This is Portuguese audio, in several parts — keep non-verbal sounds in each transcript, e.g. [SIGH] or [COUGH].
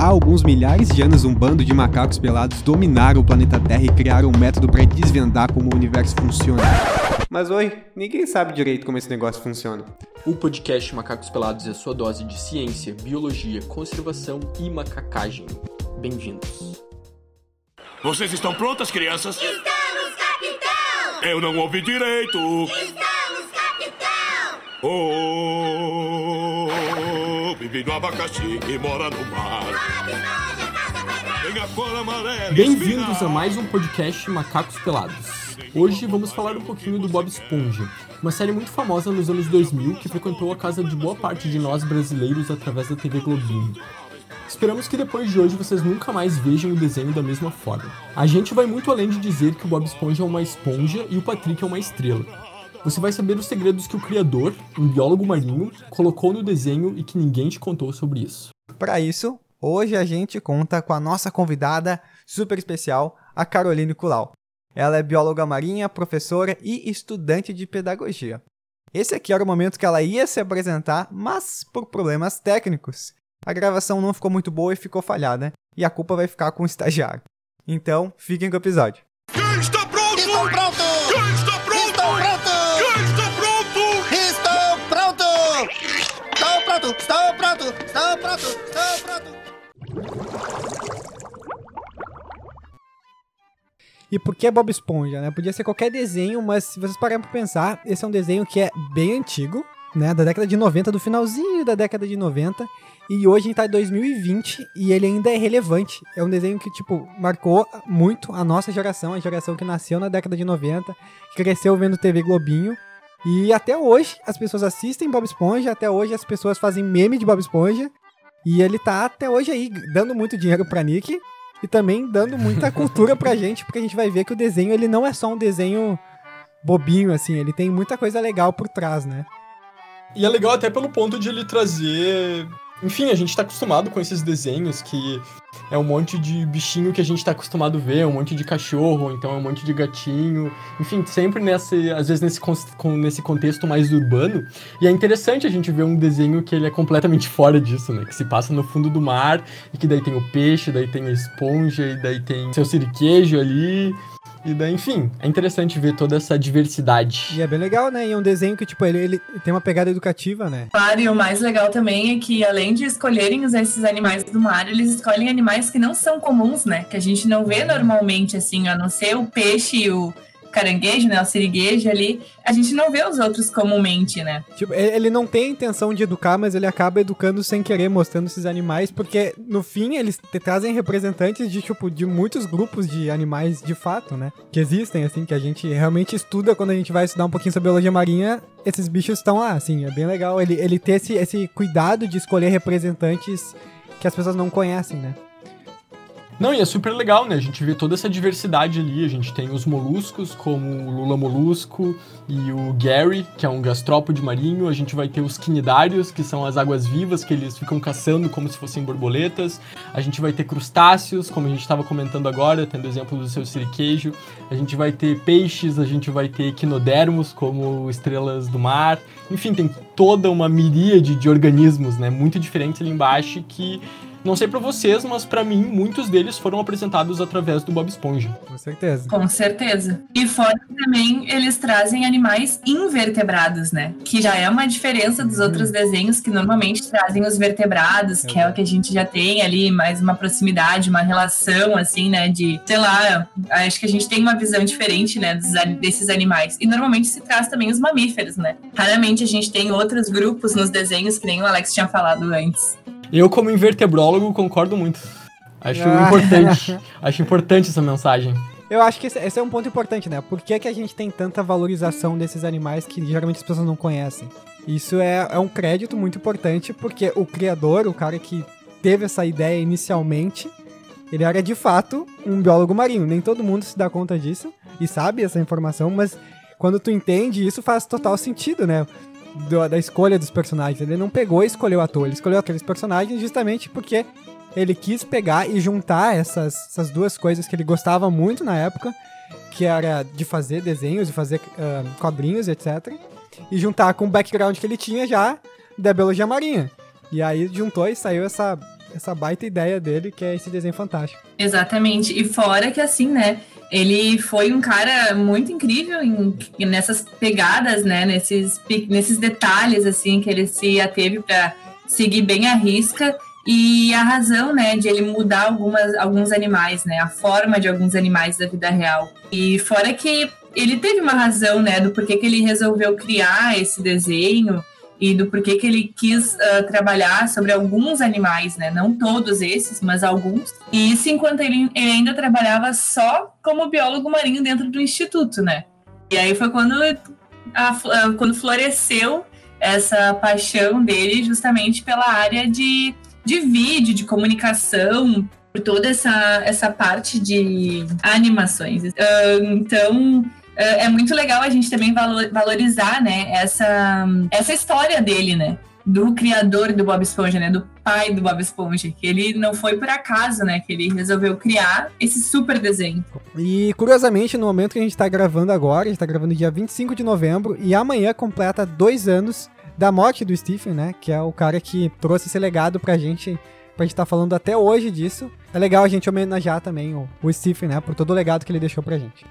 Há alguns milhares de anos, um bando de macacos pelados dominaram o planeta Terra e criaram um método para desvendar como o universo funciona. Mas oi, ninguém sabe direito como esse negócio funciona. O podcast Macacos Pelados é a sua dose de ciência, biologia, conservação e macacagem. Bem-vindos. Vocês estão prontas, crianças? Estamos, capitão! Eu não ouvi direito. Estamos, capitão! Oh, vive no abacaxi e mora no mar. Bem-vindos a mais um podcast Macacos Pelados. Hoje vamos falar um pouquinho do Bob Esponja, uma série muito famosa nos anos 2000 que frequentou a casa de boa parte de nós brasileiros através da TV Globinho. Esperamos que depois de hoje vocês nunca mais vejam o desenho da mesma forma. A gente vai muito além de dizer que o Bob Esponja é uma esponja e o Patrick é uma estrela. Você vai saber os segredos que o criador, um biólogo marinho, colocou no desenho e que ninguém te contou sobre isso. Para isso, hoje a gente conta com a nossa convidada super especial, a Caroline Culau. Ela é bióloga marinha, professora e estudante de pedagogia. Esse aqui era o momento que ela ia se apresentar, mas por problemas técnicos, a gravação não ficou muito boa e ficou falhada, e a culpa vai ficar com o estagiário. Então, fiquem com o episódio. E por que Bob Esponja, né? Podia ser qualquer desenho, mas se vocês pararem pra pensar, esse é um desenho que é bem antigo, né? Da década de 90, do finalzinho da década de 90. E hoje a gente tá em 2020 e ele ainda é relevante. É um desenho que, tipo, marcou muito a nossa geração, a geração que nasceu na década de 90, que cresceu vendo TV Globinho. E até hoje as pessoas assistem Bob Esponja, até hoje as pessoas fazem meme de Bob Esponja. E ele tá até hoje aí dando muito dinheiro pra Nick e também dando muita [LAUGHS] cultura pra gente, porque a gente vai ver que o desenho ele não é só um desenho bobinho assim, ele tem muita coisa legal por trás, né? E é legal até pelo ponto de ele trazer. Enfim, a gente tá acostumado com esses desenhos que é um monte de bichinho que a gente tá acostumado a ver, um monte de cachorro, então é um monte de gatinho. Enfim, sempre nesse, às vezes nesse, com- nesse contexto mais urbano. E é interessante a gente ver um desenho que ele é completamente [LAUGHS] fora disso, né? Que se passa no fundo do mar e que daí tem o peixe, daí tem a esponja, e daí tem seu siriquejo ali. E daí, enfim, é interessante ver toda essa diversidade. E é bem legal, né? E é um desenho que tipo ele, ele tem uma pegada educativa, né? Claro, e o mais legal também é que, além de escolherem esses animais do mar, eles escolhem animais que não são comuns, né? Que a gente não vê normalmente, assim, a não ser o peixe e o caranguejo, né? O siriguejo ali. A gente não vê os outros comumente, né? Tipo, ele não tem a intenção de educar, mas ele acaba educando sem querer, mostrando esses animais, porque no fim eles trazem representantes de tipo de muitos grupos de animais de fato, né? Que existem assim, que a gente realmente estuda quando a gente vai estudar um pouquinho sobre biologia marinha, esses bichos estão lá, assim, é bem legal ele ele ter esse esse cuidado de escolher representantes que as pessoas não conhecem, né? Não, e é super legal, né? A gente vê toda essa diversidade ali. A gente tem os moluscos, como o Lula Molusco e o Gary, que é um gastrópode marinho. A gente vai ter os quinidários, que são as águas vivas, que eles ficam caçando como se fossem borboletas. A gente vai ter crustáceos, como a gente estava comentando agora, tendo exemplo do seu siriquejo. A gente vai ter peixes, a gente vai ter equinodermos, como estrelas do mar. Enfim, tem toda uma miríade de organismos, né? Muito diferentes ali embaixo que não sei pra vocês, mas pra mim muitos deles foram apresentados através do Bob Esponja. Com certeza. Com certeza. E fora que também eles trazem animais invertebrados, né? Que já é uma diferença dos outros desenhos que normalmente trazem os vertebrados, que é o que a gente já tem ali, mais uma proximidade, uma relação, assim, né? De, sei lá, acho que a gente tem uma visão diferente, né? dos desses animais. E normalmente se traz também os mamíferos, né? Raramente a gente tem outros grupos nos desenhos, que nem o Alex tinha falado antes. Eu, como invertebrólogo, concordo muito. Acho Ah. importante. [LAUGHS] Acho importante essa mensagem. Eu acho que esse, esse é um ponto importante, né? Por que, que a gente tem tanta valorização desses animais que geralmente as pessoas não conhecem? Isso é, é um crédito muito importante, porque o criador, o cara que teve essa ideia inicialmente, ele era de fato um biólogo marinho. Nem todo mundo se dá conta disso e sabe essa informação, mas quando tu entende isso faz total sentido, né? Do- da escolha dos personagens. Ele não pegou e escolheu à toa, ele escolheu aqueles personagens justamente porque ele quis pegar e juntar essas, essas duas coisas que ele gostava muito na época, que era de fazer desenhos, de fazer ah, quadrinhos, etc. E juntar com o background que ele tinha já da biologia marinha. E aí juntou e saiu essa essa baita ideia dele, que é esse desenho fantástico. Exatamente. E fora que assim, né? Ele foi um cara muito incrível em, nessas pegadas, né? Nesses, nesses detalhes, assim, que ele se ateve para seguir bem a risca. E a razão, né, de ele mudar algumas, alguns animais, né? A forma de alguns animais da vida real. E fora que ele teve uma razão, né, do porquê que ele resolveu criar esse desenho e do porquê que ele quis ah, trabalhar sobre alguns animais, né? Não todos esses, mas alguns. E isso enquanto ele, ele ainda trabalhava só como biólogo marinho dentro do instituto, né? E aí foi quando, a- a- quando floresceu essa paixão dele justamente pela área de, de vídeo, de comunicação, por toda essa, essa parte de animações. Ah, então, é é muito legal a gente também valo- valorizar, né, essa, essa história dele, né? Do criador do Bob Esponja, né? Do pai do Bob Esponja. Que ele não foi por acaso, né? Que ele resolveu criar esse super desenho. E curiosamente, no momento que a gente tá gravando agora, a gente tá gravando dia 25 de novembro, e amanhã completa dois anos da morte do Stephen, né? Que é o cara que trouxe esse legado pra gente, pra gente tá falando até hoje disso. É legal a gente homenagear também o, o Stephen, né? Por todo o legado que ele deixou pra gente.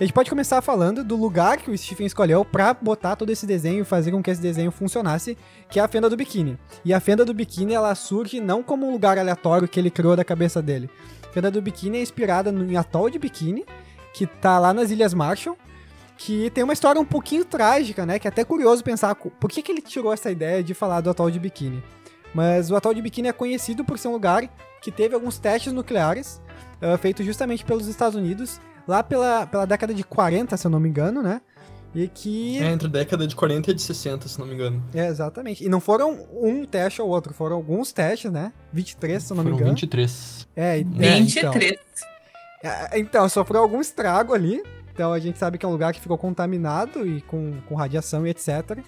A gente pode começar falando do lugar que o Stephen escolheu pra botar todo esse desenho e fazer com que esse desenho funcionasse, que é a fenda do biquíni. E a fenda do biquíni, ela surge não como um lugar aleatório que ele criou da cabeça dele. A fenda do biquíni é inspirada no atol de biquíni, que tá lá nas Ilhas Marshall, que tem uma história um pouquinho trágica, né? Que é até curioso pensar por que, que ele tirou essa ideia de falar do atol de biquíni. Mas o atol de biquíni é conhecido por ser um lugar que teve alguns testes nucleares ah, feitos justamente pelos Estados Unidos, lá pela, pela década de 40, se eu não me engano, né? E que. É entre a década de 40 e de 60, se não me engano. É, exatamente. E não foram um teste ou outro, foram alguns testes, né? 23, se eu não me Foram engano. 23. É, e- é, então. 23. É, Então, sofreu algum estrago ali. Então a gente sabe que é um lugar que ficou contaminado e com, com radiação e etc.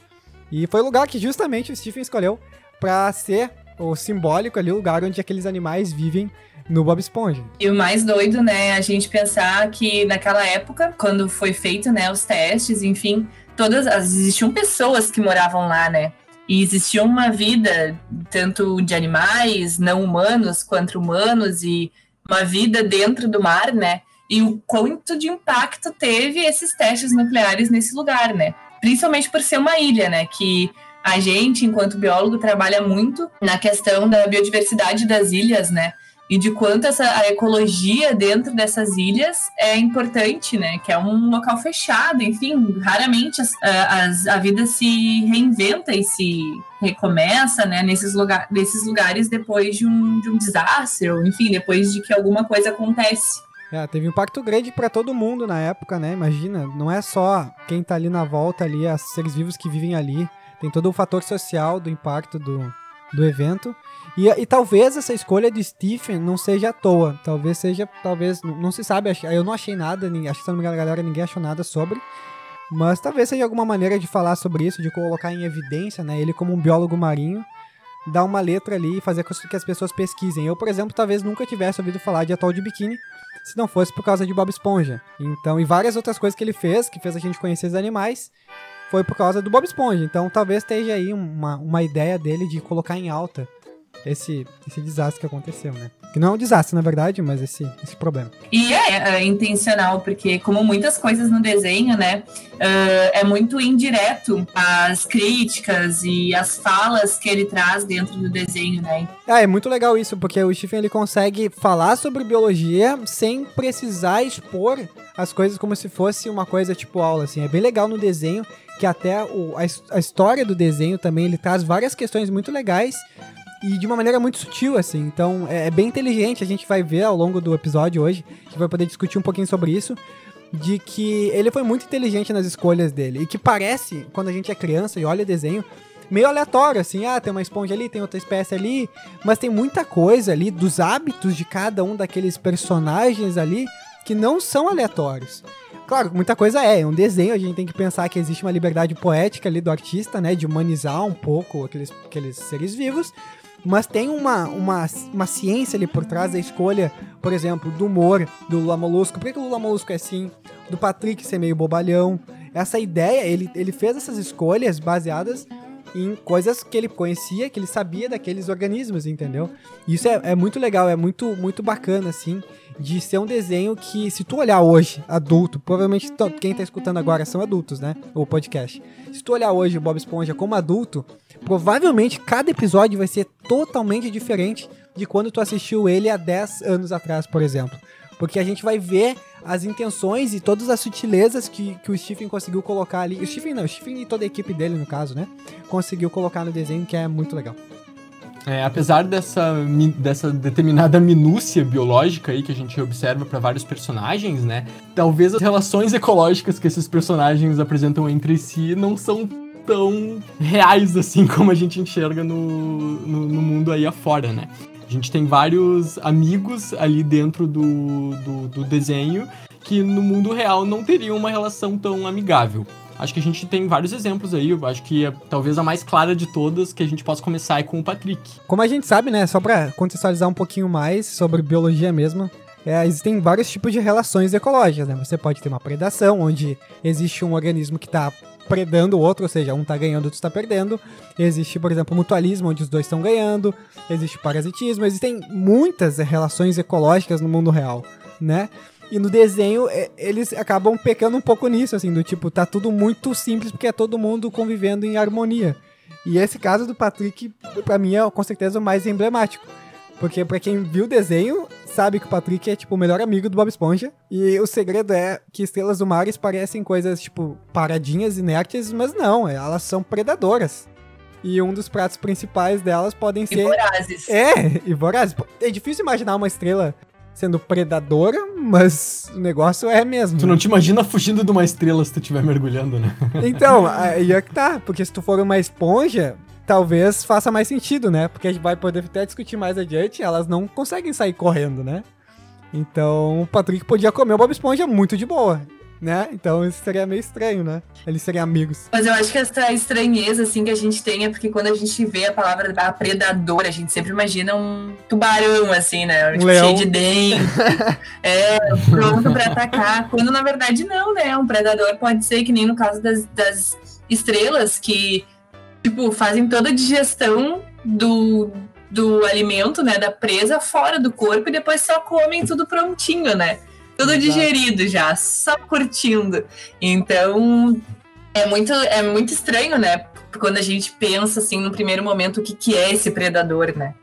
E foi o lugar que justamente o Stephen escolheu pra ser o simbólico ali, o lugar onde aqueles animais vivem no Bob Esponja. E o mais doido, né, a gente pensar que naquela época, quando foi feito, né, os testes, enfim, todas as existiam pessoas que moravam lá, né? E existia uma vida tanto de animais não humanos quanto humanos e uma vida dentro do mar, né? E o quanto de impacto teve esses testes nucleares nesse lugar, né? Principalmente por ser uma ilha, né? Que a gente, enquanto biólogo, trabalha muito na questão da biodiversidade das ilhas, né? E de quanto essa, a ecologia dentro dessas ilhas é importante, né? Que é um local fechado, enfim, raramente as- a, as- a vida se reinventa e se recomeça, né? Nesses, lugar, nesses lugares depois de um, de um desastre, ou enfim, depois de que alguma coisa acontece. É, teve um impacto grande pra todo mundo na época, né? Imagina, não é só quem tá ali na volta ali, os seres vivos que vivem ali. Tem todo o fator social do impacto do, do evento. E, e talvez essa escolha de Stephen não seja à toa. Talvez seja, talvez, não, não se sabe, eu não achei nada, acho que se não me engano, galera, ninguém achou nada sobre. Mas talvez seja alguma maneira de falar sobre isso, de colocar em evidência, né? Ele como um biólogo marinho, dar uma letra ali e fazer com que as pessoas pesquisem. Eu, por exemplo, talvez nunca tivesse ouvido falar de atol de biquíni se não fosse por causa de Bob Esponja. Então, e várias outras coisas que ele fez, que fez a gente conhecer os animais, foi por causa do Bob Esponja. Então, talvez esteja aí uma, uma ideia dele de colocar em alta esse, esse desastre que aconteceu, né? Que não é um desastre, na verdade, mas esse, esse problema. E é, é intencional, porque como muitas coisas no desenho, né, ah, é muito indireto as críticas e as falas que ele traz dentro do desenho, né? Ah, é muito legal isso, porque o Stephen ele consegue falar sobre biologia sem precisar expor as coisas como se fosse uma coisa tipo aula, assim. É bem legal no desenho, que até o, a, a história do desenho também, ele traz várias questões muito legais e de uma maneira muito sutil, assim. Então, é, é bem inteligente, a gente vai ver ao longo do episódio hoje, gente vai poder discutir um pouquinho sobre isso, de que ele foi muito inteligente nas escolhas dele, e que parece, quando a gente é criança e olha o desenho, meio aleatório, assim, ah, tem uma esponja ali, tem outra espécie ali, mas tem muita coisa ali dos hábitos de cada um daqueles personagens ali que não são aleatórios. Claro, muita coisa é, é um desenho, a gente tem que pensar que existe uma liberdade poética ali do artista, né, de humanizar um pouco aqueles, aqueles seres vivos, mas tem uma, uma, uma ciência ali por trás da escolha, por exemplo, do humor do Lula Molusco. Por que, que o Lula Molusco é assim? Do Patrick ser meio bobalhão. Essa ideia, ele, ele fez essas escolhas baseadas em coisas que ele conhecia, que ele sabia daqueles organismos, entendeu? Isso é, é muito legal, é muito, muito bacana, assim, de ser um desenho que, se tu olhar hoje, adulto, provavelmente quem tá escutando agora são adultos, né? O podcast. Se tu olhar hoje o Bob Esponja como adulto, provavelmente cada episódio vai ser totalmente diferente de quando tu assistiu ele há 10 anos atrás, por exemplo. Porque a gente vai ver as intenções e todas as sutilezas que, que o Stephen conseguiu colocar ali. O Stephen não, o Stephen e toda a equipe dele, no caso, né? Conseguiu colocar no desenho, que é muito legal. É, apesar dessa, dessa determinada minúcia biológica aí que a gente observa para vários personagens, né? Talvez as relações ecológicas que esses personagens apresentam entre si não são tão reais assim como a gente enxerga no, no, no mundo aí afora, né? A gente tem vários amigos ali dentro do, do, do desenho que no mundo real não teriam uma relação tão amigável. Acho que a gente tem vários exemplos aí, eu acho que é, talvez a mais clara de todas que a gente possa começar é com o Patrick. Como a gente sabe, né? Só pra contextualizar um pouquinho mais sobre biologia mesmo, é, existem vários tipos de relações ecológicas, né? Você pode ter uma predação, onde existe um organismo que tá predando o outro, ou seja, um tá ganhando, outro tá perdendo. Existe, por exemplo, mutualismo, onde os dois estão ganhando. Existe parasitismo. Existem muitas relações ecológicas no mundo real, né? E no desenho, eles acabam pecando um pouco nisso, assim, do tipo, tá tudo muito simples porque é todo mundo convivendo em harmonia. E esse caso do Patrick, pra mim, é com certeza o mais emblemático. Porque pra quem viu o desenho, sabe que o Patrick é, tipo, o melhor amigo do Bob Esponja. E o segredo é que estrelas do mar parecem coisas, tipo, paradinhas, inertes, mas não, é, elas são predadoras. E um dos pratos principais delas podem E ser... vorazes. É, e vorazes. É difícil imaginar uma estrela sendo predadora, mas o negócio é mesmo. Tu não te imagina fugindo de uma estrela se tu estiver mergulhando, né? Então, aí é que tá, porque se tu for uma esponja, talvez faça mais sentido, né? Porque a gente vai poder até discutir mais adiante, elas não conseguem sair correndo, né? Então, o Patrick podia comer o Bob Esponja muito de boa, né? Então isso seria meio estranho, né? Eles seriam amigos. Mas eu acho que essa estranheza, assim, que a gente tem é porque quando a gente vê a palavra da predadora, a gente sempre imagina um tubarão, assim, né? Tipo, leão. cheio de dente. [LAUGHS] é, pronto pra atacar. Quando na verdade não, né? Um predador pode ser que nem no caso das, das estrelas, que, tipo, fazem toda a digestão do, do alimento, né? Da presa fora do corpo e depois só comem tudo prontinho, né? Tudo Exato. digerido já, só curtindo. Então, é muito, é muito estranho, né? Quando a gente pensa, assim, no primeiro momento, o que, que é esse predador, né?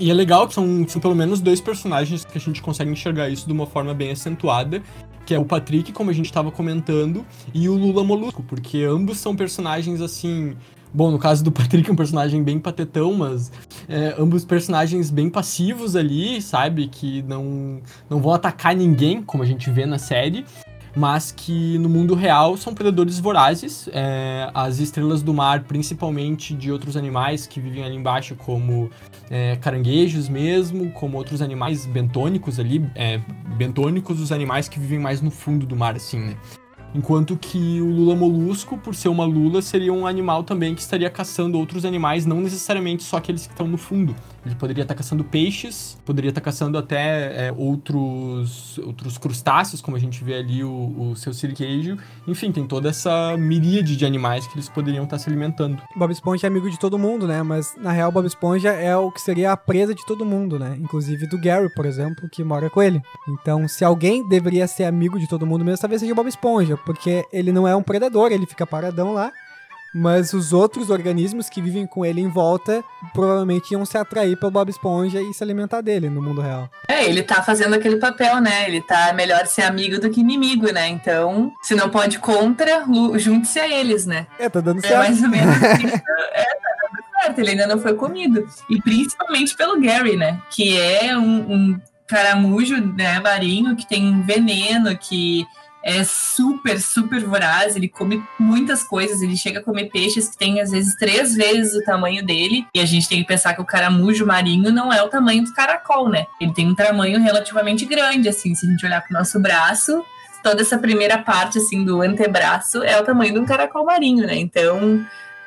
E é legal que são, são pelo menos dois personagens que a gente consegue enxergar isso de uma forma bem acentuada, que é o Patrick, como a gente estava comentando, e o Lula Molusco, porque ambos são personagens assim. Bom, no caso do [LAUGHS] Patrick, um personagem bem patetão, mas é, ambos personagens bem passivos ali, sabe? Que não, não vão atacar ninguém, como a gente vê na série, mas que no mundo real são predadores vorazes. É, as estrelas do mar, principalmente de outros animais que vivem ali embaixo, como é, caranguejos mesmo, como outros animais bentônicos ali, é, bentônicos, os animais que vivem mais no fundo do mar, assim, né? Enquanto que o lula molusco, por ser uma lula, seria um animal também que estaria caçando outros animais, não necessariamente só aqueles que estão no fundo. Ele poderia estar caçando peixes, poderia estar caçando até é, outros, outros crustáceos, como a gente vê ali o, o seu siriquejo. Enfim, tem toda essa miríade de animais que eles poderiam estar se alimentando. Bob Esponja é amigo de todo mundo, né? Mas na real, Bob Esponja é o que seria a presa de todo mundo, né? Inclusive do Gary, por exemplo, que mora com ele. Então, se alguém deveria ser amigo de todo mundo mesmo, talvez seja o Bob Esponja, porque ele não é um predador, ele fica paradão lá. Mas os outros organismos que vivem com ele em volta provavelmente iam se atrair pelo Bob Esponja e se alimentar dele no mundo real. É, ele tá fazendo aquele papel, né? Ele tá melhor ser amigo do que inimigo, né? Então, se não pode contra, junte-se a eles, né? É, tá dando É certo. mais ou menos [LAUGHS] assim. É, tá dando certo, ele ainda não foi comido. E principalmente pelo Gary, né? Que é um, um caramujo, né, marinho, que tem veneno, que é super, super voraz. Ele come muitas coisas. Ele chega a comer peixes que tem, às vezes, três vezes o tamanho dele. E a gente tem que pensar que o caramujo marinho não é o tamanho do caracol, né? Ele tem um tamanho relativamente grande, assim, se a gente olhar pro nosso braço toda essa primeira parte assim do antebraço é o tamanho de um caracol marinho, né? Então,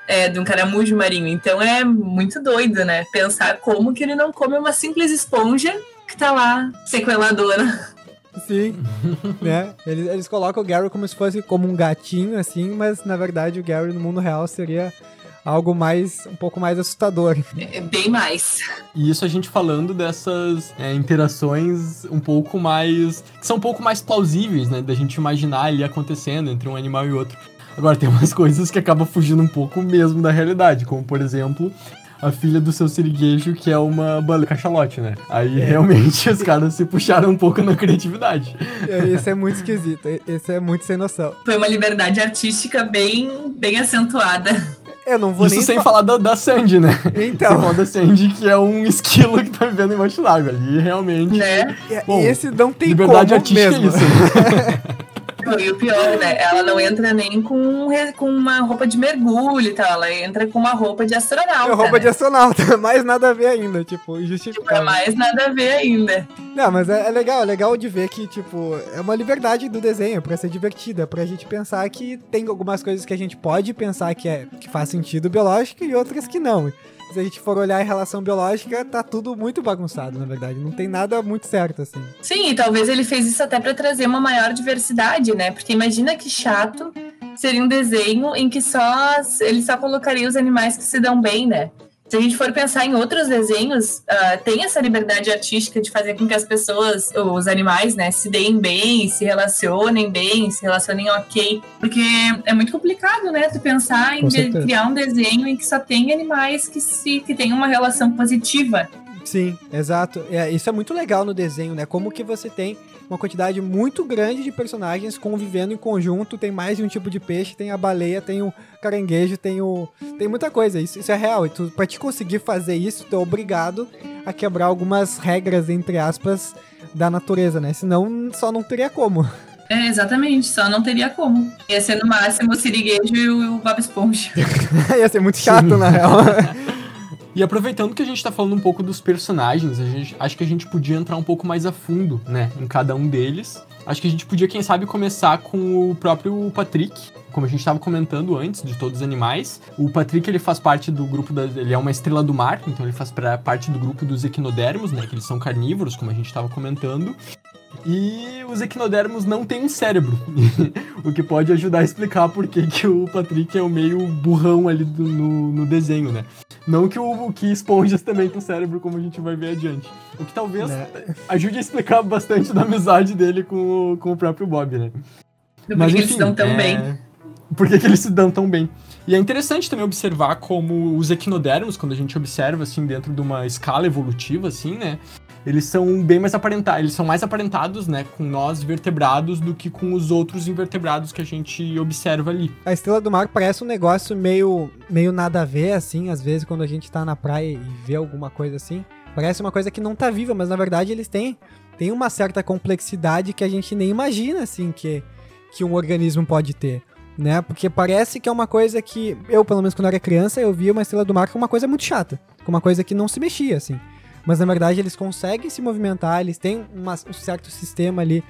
é, de um caramujo marinho. Então é muito doido, né? Pensar como que ele não come uma simples esponja que tá lá sequeladora. Sim, [LAUGHS] né? Eles, eles colocam o Gary como se fosse como um gatinho, assim, mas na verdade o Gary no mundo real seria algo mais, um pouco mais assustador. É bem mais. E isso a gente falando dessas é, interações um pouco mais. que são um pouco mais plausíveis, né? Da gente imaginar ali acontecendo entre um animal e outro. Agora, tem umas [LAUGHS] coisas que acabam fugindo um pouco mesmo da realidade, como por exemplo. A filha do seu siriguejo, que é uma baleia cachalote, né? Aí realmente os caras se puxaram um pouco na criatividade. Isso é muito esquisito. Esse é muito sem noção. Foi uma liberdade artística bem, bem acentuada. Eu não vou Isso nem sem fa- falar da, da Sandy, né? Então. Sem falar da Sandy, que é um esquilo que tá vivendo embaixo d'água. Ali realmente. Né? E- Bom, esse não tem Liberdade como artística mesmo. é isso. [LAUGHS] E o pior, né? Ela não entra nem com, com uma roupa de mergulho e tal. Ela entra com uma roupa de astronauta. É roupa né? de astronauta, [LAUGHS] mais nada a ver ainda, tipo, Tipo, é mais nada a ver ainda. Não, mas é, é legal, é legal de ver que, tipo, é uma liberdade do desenho pra ser divertida, pra gente pensar que tem algumas coisas que a gente pode pensar que, é, que faz sentido biológico e outras que não. Se a gente for olhar em relação biológica, tá tudo muito bagunçado, na verdade. Não tem nada muito certo, assim. Sim, e talvez ele fez isso até pra trazer uma maior diversidade, né? Porque imagina que chato seria um desenho em que só ele só colocaria os animais que se dão bem, né? Se a gente for pensar em outros desenhos, ah, tem essa liberdade artística de fazer com que as pessoas, os animais, né, se deem bem, se relacionem bem, se relacionem ok. Porque é muito complicado, né, tu pensar em criar um desenho em que só tem animais que, se, que têm uma relação positiva. Sim, exato. É, isso é muito legal no desenho, né? Como que você tem uma quantidade muito grande de personagens convivendo em conjunto, tem mais de um tipo de peixe, tem a baleia, tem o caranguejo, tem o. Tem muita coisa, isso, isso é real. E tu, pra te conseguir fazer isso, tu é obrigado a quebrar algumas regras, entre aspas, da natureza, né? Senão só não teria como. É, exatamente, só não teria como. Ia ser no máximo o Siriguejo e o, o Bob Esponja. [LAUGHS] Ia ser muito chato, na real. [LAUGHS] E aproveitando que a gente tá falando um pouco dos personagens, gente, acho que a gente podia entrar um pouco mais a fundo, né, em cada um deles. Acho que a gente podia, quem sabe, começar com o próprio Patrick, como a gente estava comentando antes, de todos os animais. O Patrick, ele faz parte do grupo, da, ele é uma estrela do mar, então ele faz parte do grupo dos equinodermos, né, que eles são carnívoros, como a gente estava comentando. E os equinodermos não têm um cérebro, [LAUGHS] o que pode ajudar a explicar por que, que o Patrick é o meio burrão ali do- no, no desenho, né? Não que o que esponjas também tem cérebro, como a gente vai ver adiante. O que talvez Né? ajude a explicar bastante da amizade dele com o, com o próprio Bob, né? Por que eles se dão tão é, bem. Por que, que eles se dão tão bem? E é interessante também observar como os equinodermos, quando a gente observa, assim, dentro de uma escala evolutiva, assim, né? Eles são bem mais aparentados, eles são mais aparentados, né, com nós vertebrados do que com os outros invertebrados que a gente observa ali. A estrela do mar parece um negócio meio, meio nada a ver, assim, às vezes quando a gente tá na praia e vê alguma coisa assim. Parece uma coisa que não tá viva, mas na verdade eles têm, têm uma certa complexidade que a gente nem imagina, assim, que, que um organismo pode ter. Né? Porque parece que é uma coisa que eu, pelo menos quando era criança, eu via uma estrela do mar como uma coisa muito chata, como uma coisa que não se mexia, assim. Mas na verdade eles conseguem se movimentar, eles têm uma- um certo sistema ali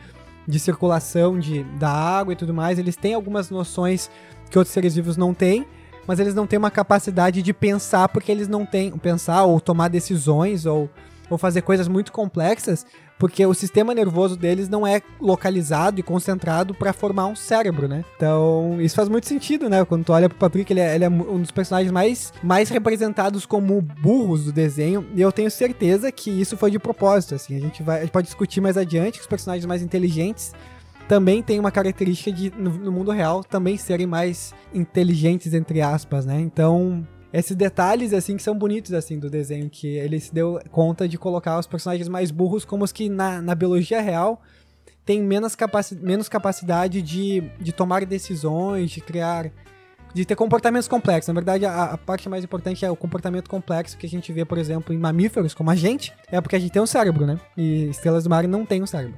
de circulação de, da água e tudo mais, eles têm algumas noções que outros seres vivos não têm, mas eles não têm uma capacidade de pensar porque eles não têm. Pensar ou tomar decisões ou, ou fazer coisas muito complexas, porque o sistema nervoso deles não é localizado e concentrado para formar um cérebro, né? Então, isso faz muito sentido, né? Quando tu olha pro Patrick, ele é, ele é um dos personagens mais, mais representados como burros do desenho, e eu tenho certeza que isso foi de propósito, assim. A gente, vai, a gente pode discutir mais adiante que os personagens mais inteligentes também têm uma característica de, no, no mundo real, também serem mais inteligentes, entre aspas, né? Então, esses detalhes, assim, que são bonitos, assim, do desenho, que ele se deu conta de colocar os personagens mais burros como os que na, na biologia real têm menos, capaci menos capacidade de, de tomar decisões, de criar... De ter comportamentos complexos. Na verdade, a, a parte mais importante é o comportamento complexo que a gente vê, por exemplo, em mamíferos, como a gente, é porque a gente tem um cérebro, né? E estrelas do mar não têm um cérebro.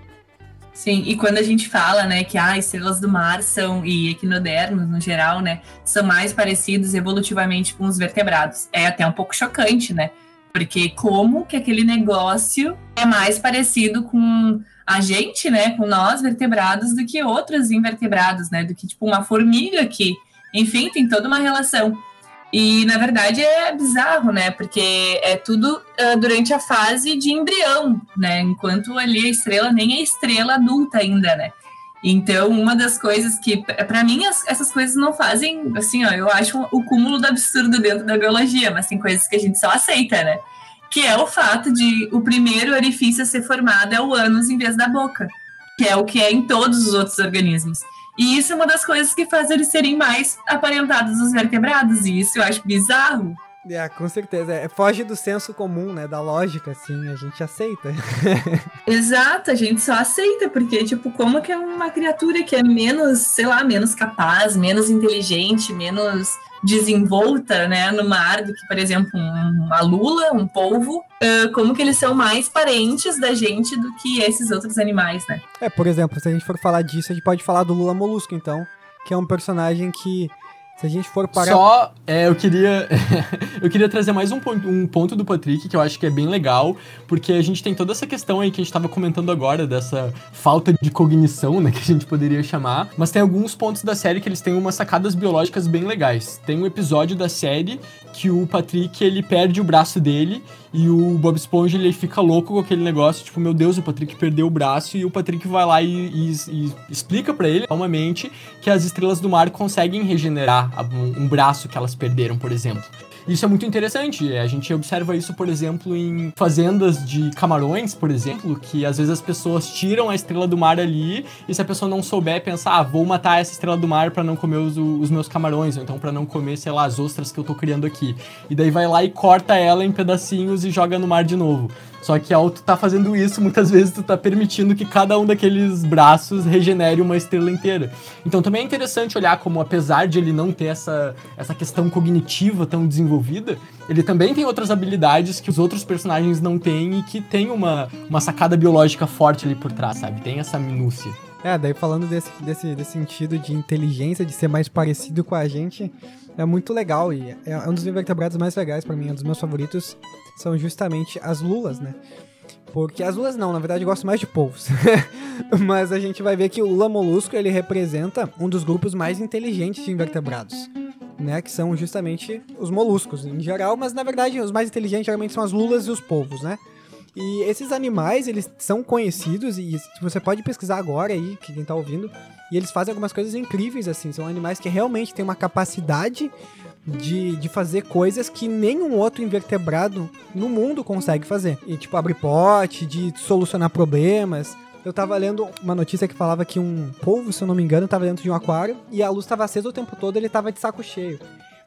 Sim, e quando a gente fala, né, que ah, estrelas do mar são, e equinodermos no geral, né, são mais parecidos evolutivamente com os vertebrados. É até um pouco chocante, né? Porque como que aquele negócio é mais parecido com a gente, né, com nós vertebrados, do que outros invertebrados, né? Do que, tipo, uma formiga que, enfim, tem toda uma relação. E, na verdade, é bizarro, né? Porque é tudo ah, durante a fase de embrião, né? Enquanto ali a estrela nem é estrela adulta ainda, né? Então, uma das coisas que, para mim, as, essas coisas não fazem, assim, ó, eu acho o cúmulo do absurdo dentro da biologia, mas tem coisas que a gente só aceita, né? Que é o fato de o primeiro orifício a ser formado é o ânus em vez da boca, que é o que é em todos os outros organismos. E isso é uma das coisas que faz eles serem mais aparentados dos vertebrados, e isso eu acho bizarro. É, com certeza. É, foge do senso comum, né? Da lógica, assim, a gente aceita. [LAUGHS] Exato, a gente só aceita, porque, tipo, como que é uma criatura que é menos, sei lá, menos capaz, menos inteligente, menos desenvolta, né, no mar do que, por exemplo, um- uma lula, um polvo, ah, como que eles são mais parentes da gente do que esses outros animais, né? É, por exemplo, se a gente for falar disso, a gente pode falar do Lula Molusco, então, que é um personagem que, se a gente for parar. Só, é, eu queria [LAUGHS] eu queria trazer mais um ponto, um ponto do Patrick que eu acho que é bem legal, porque a gente tem toda essa questão aí que a gente tava comentando agora, dessa falta de cognição, né, [LAUGHS] que a gente poderia chamar, mas tem alguns pontos da série que eles têm umas sacadas biológicas bem legais. Tem um episódio da série que o Patrick, ele perde o braço dele e o Bob Esponja, ele fica louco com aquele negócio, tipo, meu Deus, o Patrick perdeu o braço e o Patrick vai lá e, e- e explica pra ele, calmamente, que as estrelas do mar conseguem regenerar um, um braço que elas perderam, por exemplo. Isso é muito interessante. A gente observa isso, por exemplo, em fazendas de camarões, por exemplo, que às vezes as pessoas tiram a estrela do mar ali e se a pessoa não souber pensar, ah, vou matar essa estrela do mar pra não comer os, os meus camarões, ou então pra não comer, sei lá, as ostras que eu tô criando aqui. E daí vai lá e corta ela em pedacinhos e joga no mar de novo. Só que ao tu tá fazendo isso, muitas vezes tu tá permitindo que cada um daqueles braços regenere uma estrela inteira. Então também é interessante olhar como, apesar de ele não ter essa, essa questão cognitiva tão desenvolvida, ele também tem outras habilidades que os outros personagens não têm e que tem uma, uma sacada biológica forte ali por trás, sabe? Tem essa minúcia. É, daí falando desse, desse, desse sentido de inteligência, de ser mais parecido com a gente, é muito legal e é um dos invertebrados mais legais pra mim, um dos meus favoritos são justamente as lulas, né? Porque as lulas não, na verdade eu gosto mais de polvos. [LAUGHS] Mas a gente vai ver que o lula molusco, ele representa um dos grupos mais inteligentes de invertebrados. Né, que são justamente os moluscos em geral, mas na verdade os mais inteligentes geralmente são as lulas e os polvos, né? E esses animais, eles são conhecidos e você pode pesquisar agora aí, que quem tá ouvindo, e eles fazem algumas coisas incríveis, assim. São animais que realmente têm uma capacidade de, de fazer coisas que nenhum outro invertebrado no mundo consegue fazer. E, tipo, abrir pote, de solucionar problemas. Eu tava lendo uma notícia que falava que um polvo, se eu não me engano, tava dentro de um aquário e a luz tava acesa o tempo todo ele tava de saco cheio.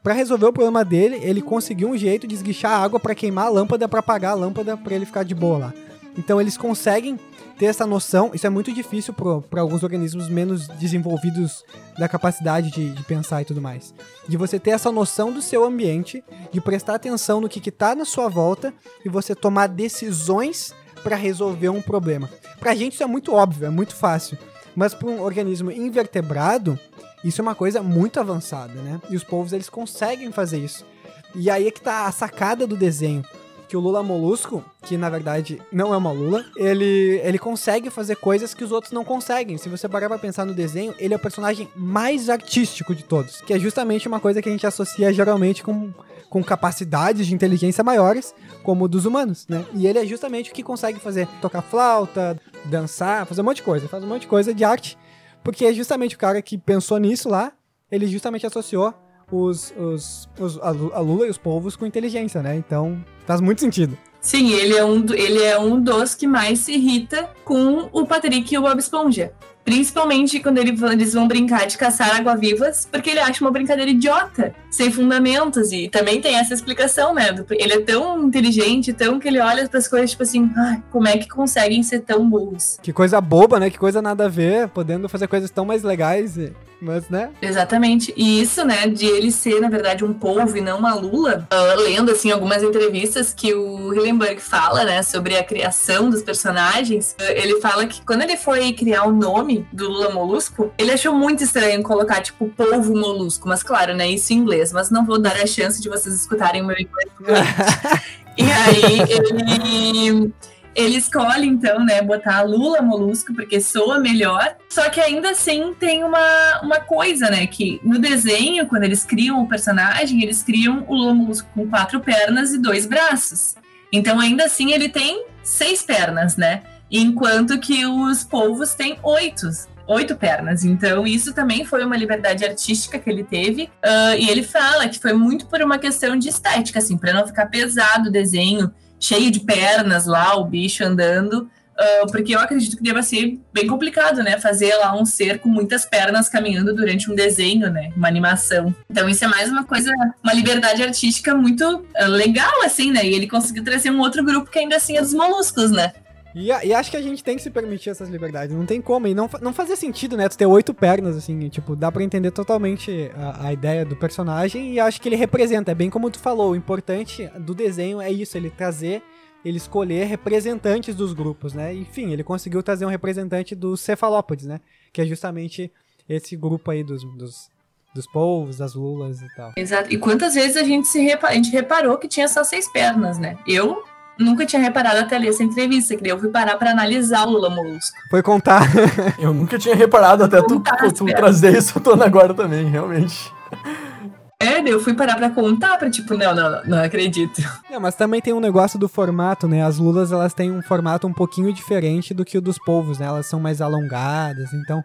Pra resolver o problema dele, ele conseguiu um jeito de esguichar a água pra queimar a lâmpada, pra apagar a lâmpada, pra ele ficar de boa lá. Então eles conseguem ter essa noção. Isso é muito difícil para alguns organismos menos desenvolvidos da capacidade de, de pensar e tudo mais. De você ter essa noção do seu ambiente, de prestar atenção no que, que tá na sua volta e você tomar decisões para resolver um problema. Pra gente isso é muito óbvio, é muito fácil. Mas para um organismo invertebrado, isso é uma coisa muito avançada, né? E os povos eles conseguem fazer isso. E aí é que tá a sacada do desenho. Que o Lula Molusco, que na verdade não é uma Lula, ele, ele consegue fazer coisas que os outros não conseguem. Se você parar pra pensar no desenho, ele é o personagem mais artístico de todos. Que é justamente uma coisa que a gente associa geralmente com, com capacidades de inteligência maiores, como dos humanos, né? E ele é justamente o que consegue fazer tocar flauta, dançar, fazer um monte de coisa. Faz um monte de coisa de arte. Porque é justamente o cara que pensou nisso lá, ele justamente associou os, os, os- a Lu- a Lula e os povos com inteligência, né? Então faz muito sentido. Sim, ele é, um, ele é um dos que mais se irrita com o Patrick e o Bob Esponja. Principalmente quando ele- eles vão brincar de caçar água-vivas, porque ele acha uma brincadeira idiota, sem fundamentos. E também tem essa explicação, né? Ele é tão inteligente, tão que ele olha para as coisas tipo assim, "Ai, como é que conseguem ser tão burros? Que coisa boba, né? Que coisa nada a ver, podendo fazer coisas tão mais legais, e- mas, né? Exatamente. E isso, né, de ele ser, na verdade, um polvo e não uma lula, ah, lendo, assim, algumas entrevistas que o Hillenburg fala, né, sobre a criação dos personagens, ah, ele fala que quando ele foi criar o nome do Lula Molusco, ele achou muito estranho colocar, tipo, polvo molusco, mas claro, né, isso em inglês, mas não vou dar a chance de vocês escutarem o meu inglês. [LAUGHS] E aí, ele... Ele escolhe, então, né, botar Lula Molusco, porque soa melhor. Só que ainda assim tem uma, uma coisa, né, que no desenho, quando eles criam o personagem, eles criam o Lula Molusco com quatro pernas e dois braços. Então, ainda assim, ele tem seis pernas, né? Enquanto que os polvos têm oito. oito pernas. Então, isso também foi uma liberdade artística que ele teve. Ah, e ele fala que foi muito por uma questão de estética, assim, para não ficar pesado o desenho, cheio de pernas lá, o bicho andando. ah, porque eu acredito que deva ser bem complicado, né? Fazer lá um ser com muitas pernas caminhando durante um desenho, né? Uma animação. Então, isso é mais uma coisa, uma liberdade artística muito ah, legal, assim, né? E ele conseguiu trazer um outro grupo que ainda assim é dos moluscos, né? E, e acho que a gente tem que se permitir essas liberdades. Não tem como. E não, não fazia sentido, né? Tu ter oito pernas, assim. Tipo, dá pra entender totalmente a, a ideia do personagem. E acho que ele representa. É bem como tu falou. O importante do desenho é isso. Ele trazer, ele escolher representantes dos grupos, né? Enfim, ele conseguiu trazer um representante dos cefalópodes, né? Que é justamente esse grupo aí dos, dos, dos povos, das lulas e tal. Exato. E quantas vezes a gente se repa- a gente reparou que tinha só seis pernas, né? Eu nunca tinha reparado até ler essa entrevista, que eu fui parar pra analisar o Lula Molusco. Foi contar. [LAUGHS] Eu nunca tinha reparado, até tu, Fantástico, tu é. trazer isso, eu tô agora também, realmente. É, eu fui parar pra contar, pra tipo, não, não, não, não acredito. É, mas também tem um negócio do formato, né? As lulas, elas têm um formato um pouquinho diferente do que o dos povos, né? Elas são mais alongadas, então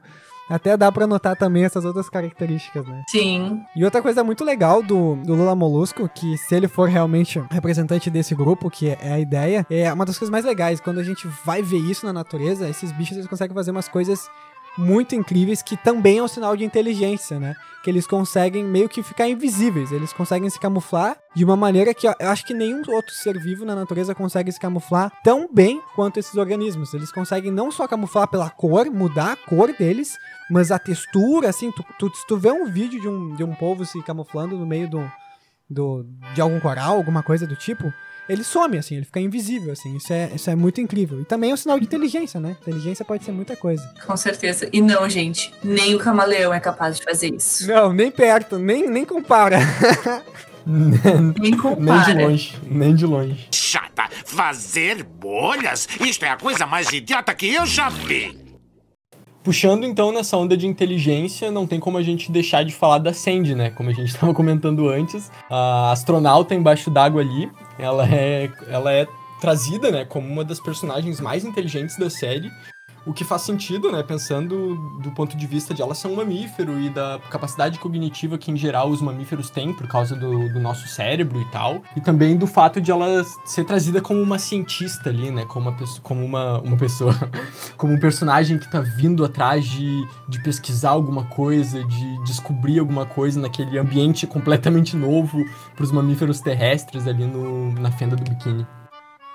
até dá pra notar também essas outras características, né? Sim. E outra coisa muito legal do, do Lula Molusco, que se ele for realmente representante desse grupo, que é a ideia, é uma das coisas mais legais. Quando a gente vai ver isso na natureza, esses bichos eles conseguem fazer umas coisas muito incríveis que também é um sinal de inteligência, né? Que eles conseguem meio que ficar invisíveis, eles conseguem se camuflar de uma maneira que eu acho que nenhum outro ser vivo na natureza consegue se camuflar tão bem quanto esses organismos. Eles conseguem não só camuflar pela cor, mudar a cor deles, mas a textura, assim, tu, tu, se tu vê um vídeo de um, de um povo se camuflando no meio do, do, de algum coral, alguma coisa do tipo, ele some, assim, ele fica invisível, assim, isso é, isso é muito incrível. E também é um sinal de inteligência, né? Inteligência pode ser muita coisa. Com certeza. E não, gente, nem o camaleão é capaz de fazer isso. Não, nem perto, nem, nem compara. [LAUGHS] Nem Nem compara. de longe, nem de longe. Chata, fazer bolhas? Isto é a coisa mais idiota que eu já vi. Puxando então nessa onda de inteligência, não tem como a gente deixar de falar da Sandy, né? Como a gente [LAUGHS] estava comentando antes, a astronauta embaixo d'água ali, ela é, ela é trazida, né, como uma das personagens mais inteligentes da série. O que faz sentido, né, pensando do ponto de vista de ela ser um mamífero e da capacidade cognitiva que, em geral, os mamíferos têm por causa do, do nosso cérebro e tal. E também do fato de ela ser trazida como uma cientista ali, né, como uma, como uma, uma pessoa, [LAUGHS] como um personagem que tá vindo atrás de, de pesquisar alguma coisa, de descobrir alguma coisa naquele ambiente completamente novo pros mamíferos terrestres ali no, na fenda do biquíni.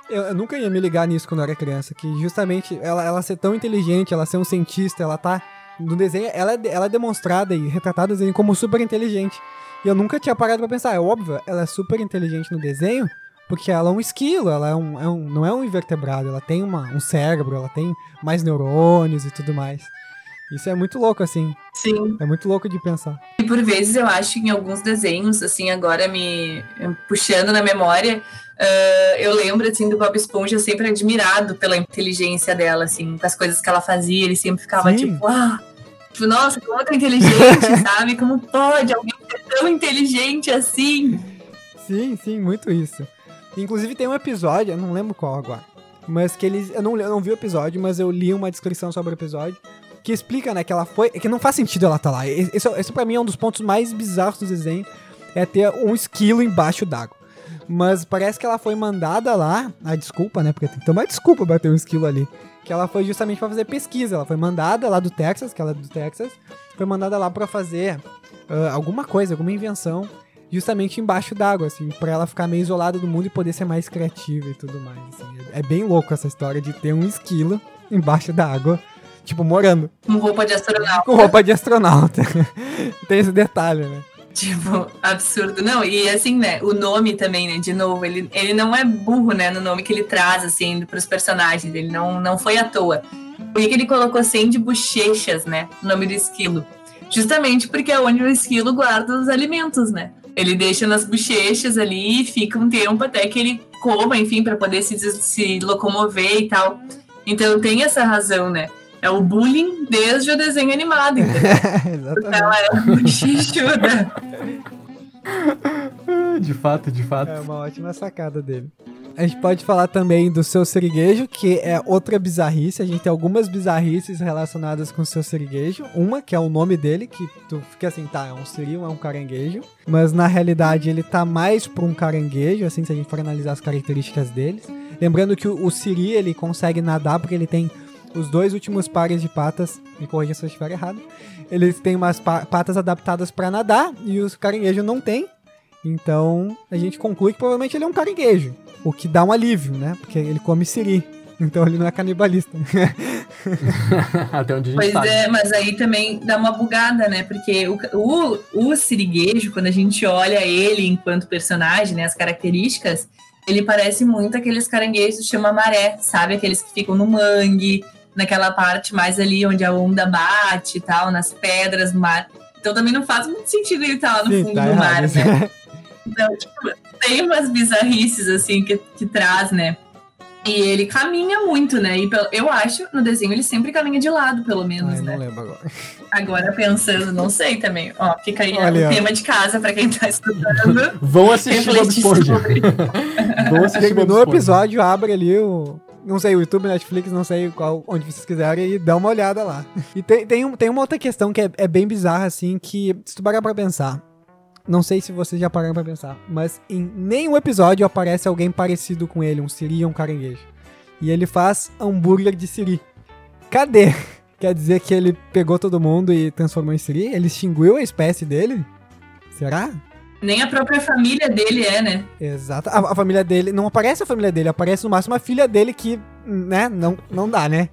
Eu, eu nunca ia me ligar nisso quando eu era criança, que justamente ela, ela ser tão inteligente, ela ser um cientista, ela tá. No desenho, ela é, ela é demonstrada e retratada no desenho como super inteligente. E eu nunca tinha parado pra pensar, é óbvio, ela é super inteligente no desenho, porque ela é um esquilo, ela é um, é um- não é um invertebrado, ela tem uma, um cérebro, ela tem mais neurônios e tudo mais. Isso é muito louco, assim. Sim. É muito louco de pensar. E por vezes eu acho que em alguns desenhos, assim, agora me puxando na memória, ah, eu lembro, assim, do Bob Esponja sempre admirado pela inteligência dela, assim, com as coisas que ela fazia, ele sempre ficava Sim. tipo, ah, tipo, nossa, como outra inteligente, [LAUGHS] sabe? Como pode alguém ser tão inteligente assim? Sim, sim, muito isso. Inclusive tem um episódio, eu não lembro qual agora, mas que eles. Eu não, eu não vi o episódio, mas eu li uma descrição sobre o episódio que explica, né, que ela foi. Que não faz sentido ela estar lá. Esse, esse pra mim é um dos pontos mais bizarros do desenho: é ter um esquilo embaixo d'água. Mas parece que ela foi mandada lá. Ah, desculpa, né? Porque tem que tomar desculpa pra ter um esquilo ali. Que ela foi justamente pra fazer pesquisa. Ela foi mandada lá do Texas, que ela é do Texas. Foi mandada lá pra fazer ah, alguma coisa, alguma invenção justamente embaixo d'água, assim, pra ela ficar meio isolada do mundo e poder ser mais criativa e tudo mais. assim. É é bem louco essa história de ter um esquilo embaixo d'água, tipo, morando, Com roupa de astronauta. com roupa de astronauta. [LAUGHS] Tem esse detalhe, né? Tipo, absurdo. Não, e assim, né, o nome também, né, de novo, ele, ele não é burro, né, no nome que ele traz, assim, pros personagens, ele não, não foi à toa. Por que ele colocou Sandy Bochechas, né, o nome do esquilo? Justamente porque é onde o esquilo guarda os alimentos, né? Ele deixa nas bochechas ali e fica um tempo até que ele coma, enfim, para poder se, se locomover e tal. Então tem essa razão, né? É o bullying desde o desenho animado, entendeu? [LAUGHS] Exatamente. Ela é bochechuda. Ah, De fato, de fato. É uma ótima sacada dele. A gente pode falar também do seu siriguejo, que é outra bizarrice. A gente tem algumas bizarrices relacionadas com o seu siriguejo. Uma, que é o nome dele, que tu fica assim, tá, é um siri, é um caranguejo. Mas na realidade ele tá mais pra um caranguejo, assim, se a gente for analisar as características deles. Lembrando que o, o siri, ele consegue nadar porque ele tem os dois últimos pares de patas, me corrija se eu estiver errado, eles têm umas pa- patas adaptadas pra nadar e os caranguejos não têm. Então a gente conclui que provavelmente ele é um caranguejo, o que dá um alívio, né? Porque ele come siri, então ele não é canibalista. [LAUGHS] Até onde a gente Pois sabe. é, mas aí também dá uma bugada, né? Porque o, o, o siriguejo, quando a gente olha ele enquanto personagem, né, as características, ele parece muito aqueles caranguejos que chama maré, sabe? Aqueles que ficam no mangue, naquela parte mais ali onde a onda bate e tal, nas pedras do mar. Então também não faz muito sentido ele estar lá no Sim, fundo tá do mar, errado. né? [LAUGHS] Então, tipo, tem umas bizarrices, assim, que, que traz, né? E ele caminha muito, né? E eu acho, no desenho, ele sempre caminha de lado, pelo menos, Ai, né? não lembro agora. [LAUGHS] Agora pensando, não sei também. Ó, fica aí Olha, o ó. tema de casa pra quem tá escutando. [LAUGHS] Vão assistir Bob refletir Esponja. Vão assistir Terminou o episódio, abre ali o. Não sei, YouTube, Netflix, não sei qual, onde vocês quiserem e dá uma olhada lá. E tem, tem, um- tem uma outra questão que é, é bem bizarra, assim, que se tu parar pra pensar, não sei se vocês já pararam pra pensar, mas em nenhum episódio aparece alguém parecido com ele, um siri ou um caranguejo. E ele faz hambúrguer de siri. Cadê? [LAUGHS] Quer dizer que ele pegou todo mundo e transformou em siri? Ele extinguiu a espécie dele? Será? Nem a própria família dele é, né? Exato. A, a família dele. Não aparece a família dele, aparece no máximo a filha dele que, né, não, não dá, né?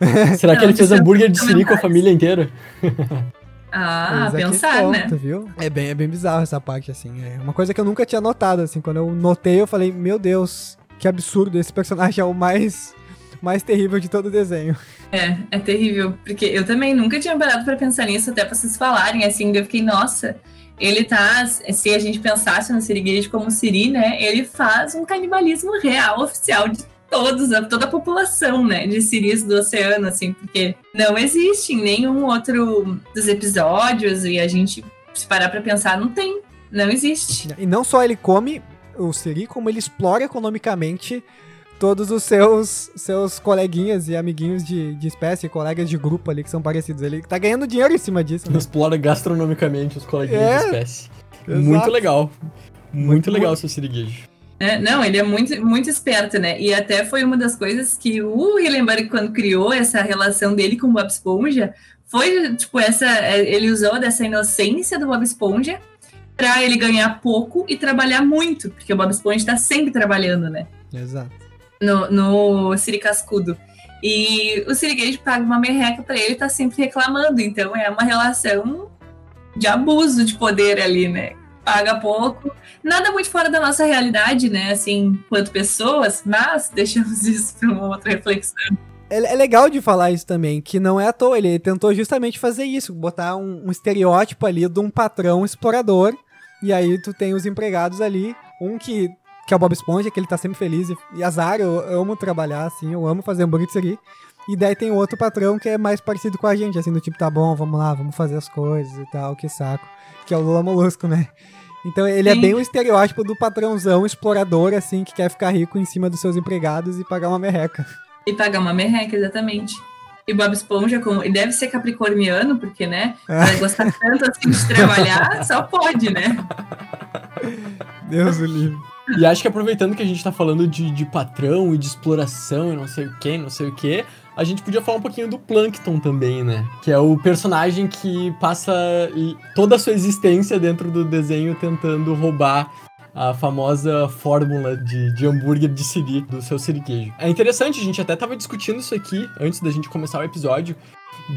[LAUGHS] Será que Não, ele fez é hambúrguer de siri com a família inteira? [LAUGHS] Ah, a pensar, né? Viu? É bem, é bem bizarro essa parte, assim. É uma coisa que eu nunca tinha notado, assim. Quando eu notei, eu falei, meu Deus, que absurdo. Esse personagem é o mais, mais terrível de todo o desenho. [LAUGHS] É, é terrível. Porque eu também nunca tinha parado pra pensar nisso, até pra vocês falarem, assim, eu fiquei, nossa, ele tá, se a gente pensasse no Siriguejo como Siri, né, ele faz um canibalismo real, oficial, de todos, toda a população, né, de Siris do oceano, assim, porque não existe em nenhum outro dos episódios, e a gente, se parar pra pensar, não tem, não existe. E não só ele come o Siri, como ele explora economicamente todos os seus, seus coleguinhas e amiguinhos de, de espécie, colegas de grupo ali que são parecidos. Ele tá ganhando dinheiro em cima disso, né? Explora gastronomicamente os coleguinhas É. da espécie. Exato. Muito legal. Muito, Muito legal seu siriguejo. É, não, ele é muito, muito esperto, né? E até foi uma das coisas que o Hillenburg, quando criou essa relação dele com o Bob Esponja, foi, tipo, essa. é, Ele usou dessa inocência do Bob Esponja pra ele ganhar pouco e trabalhar muito, porque o Bob Esponja tá sempre trabalhando, né? Exato. No, no Siri Cascudo. E o Siriguejo paga uma merreca pra ele e tá sempre reclamando. Então é uma relação de abuso de poder ali, né? Paga pouco. Nada muito fora da nossa realidade, né? Assim, quanto pessoas, mas deixamos [LAUGHS] isso para uma outra reflexão. É, é legal de falar isso também, que não é à toa, ele tentou justamente fazer isso, botar um, um estereótipo ali de um patrão explorador, e aí tu tem os empregados ali, um que, que é o Bob Esponja, que ele tá sempre feliz, e, e azar, eu, amo trabalhar assim, eu amo fazer hambúrguer siri, e daí tem outro patrão que é mais parecido com a gente, assim, do tipo, tá bom, vamos lá, vamos fazer as coisas e tal, que saco, que é o Lula Molusco, né? Então ele é Sim. bem o estereótipo do patrãozão explorador, assim, que quer ficar rico em cima dos seus empregados e pagar uma merreca. E pagar uma merreca, exatamente. E Bob Esponja, como, ele deve ser capricorniano, porque, né? Vai gostar tanto assim de trabalhar, [LAUGHS] só pode, né? Deus o livre. E acho que aproveitando que a gente tá falando de, de patrão e de exploração e não sei o que, não sei o que, a gente podia falar um pouquinho do Plankton também, né? Que é o personagem que passa toda a sua existência dentro do desenho tentando roubar a famosa fórmula de, de hambúrguer de siri, do seu siriguejo. É interessante, a gente até tava discutindo isso aqui antes da gente começar o episódio,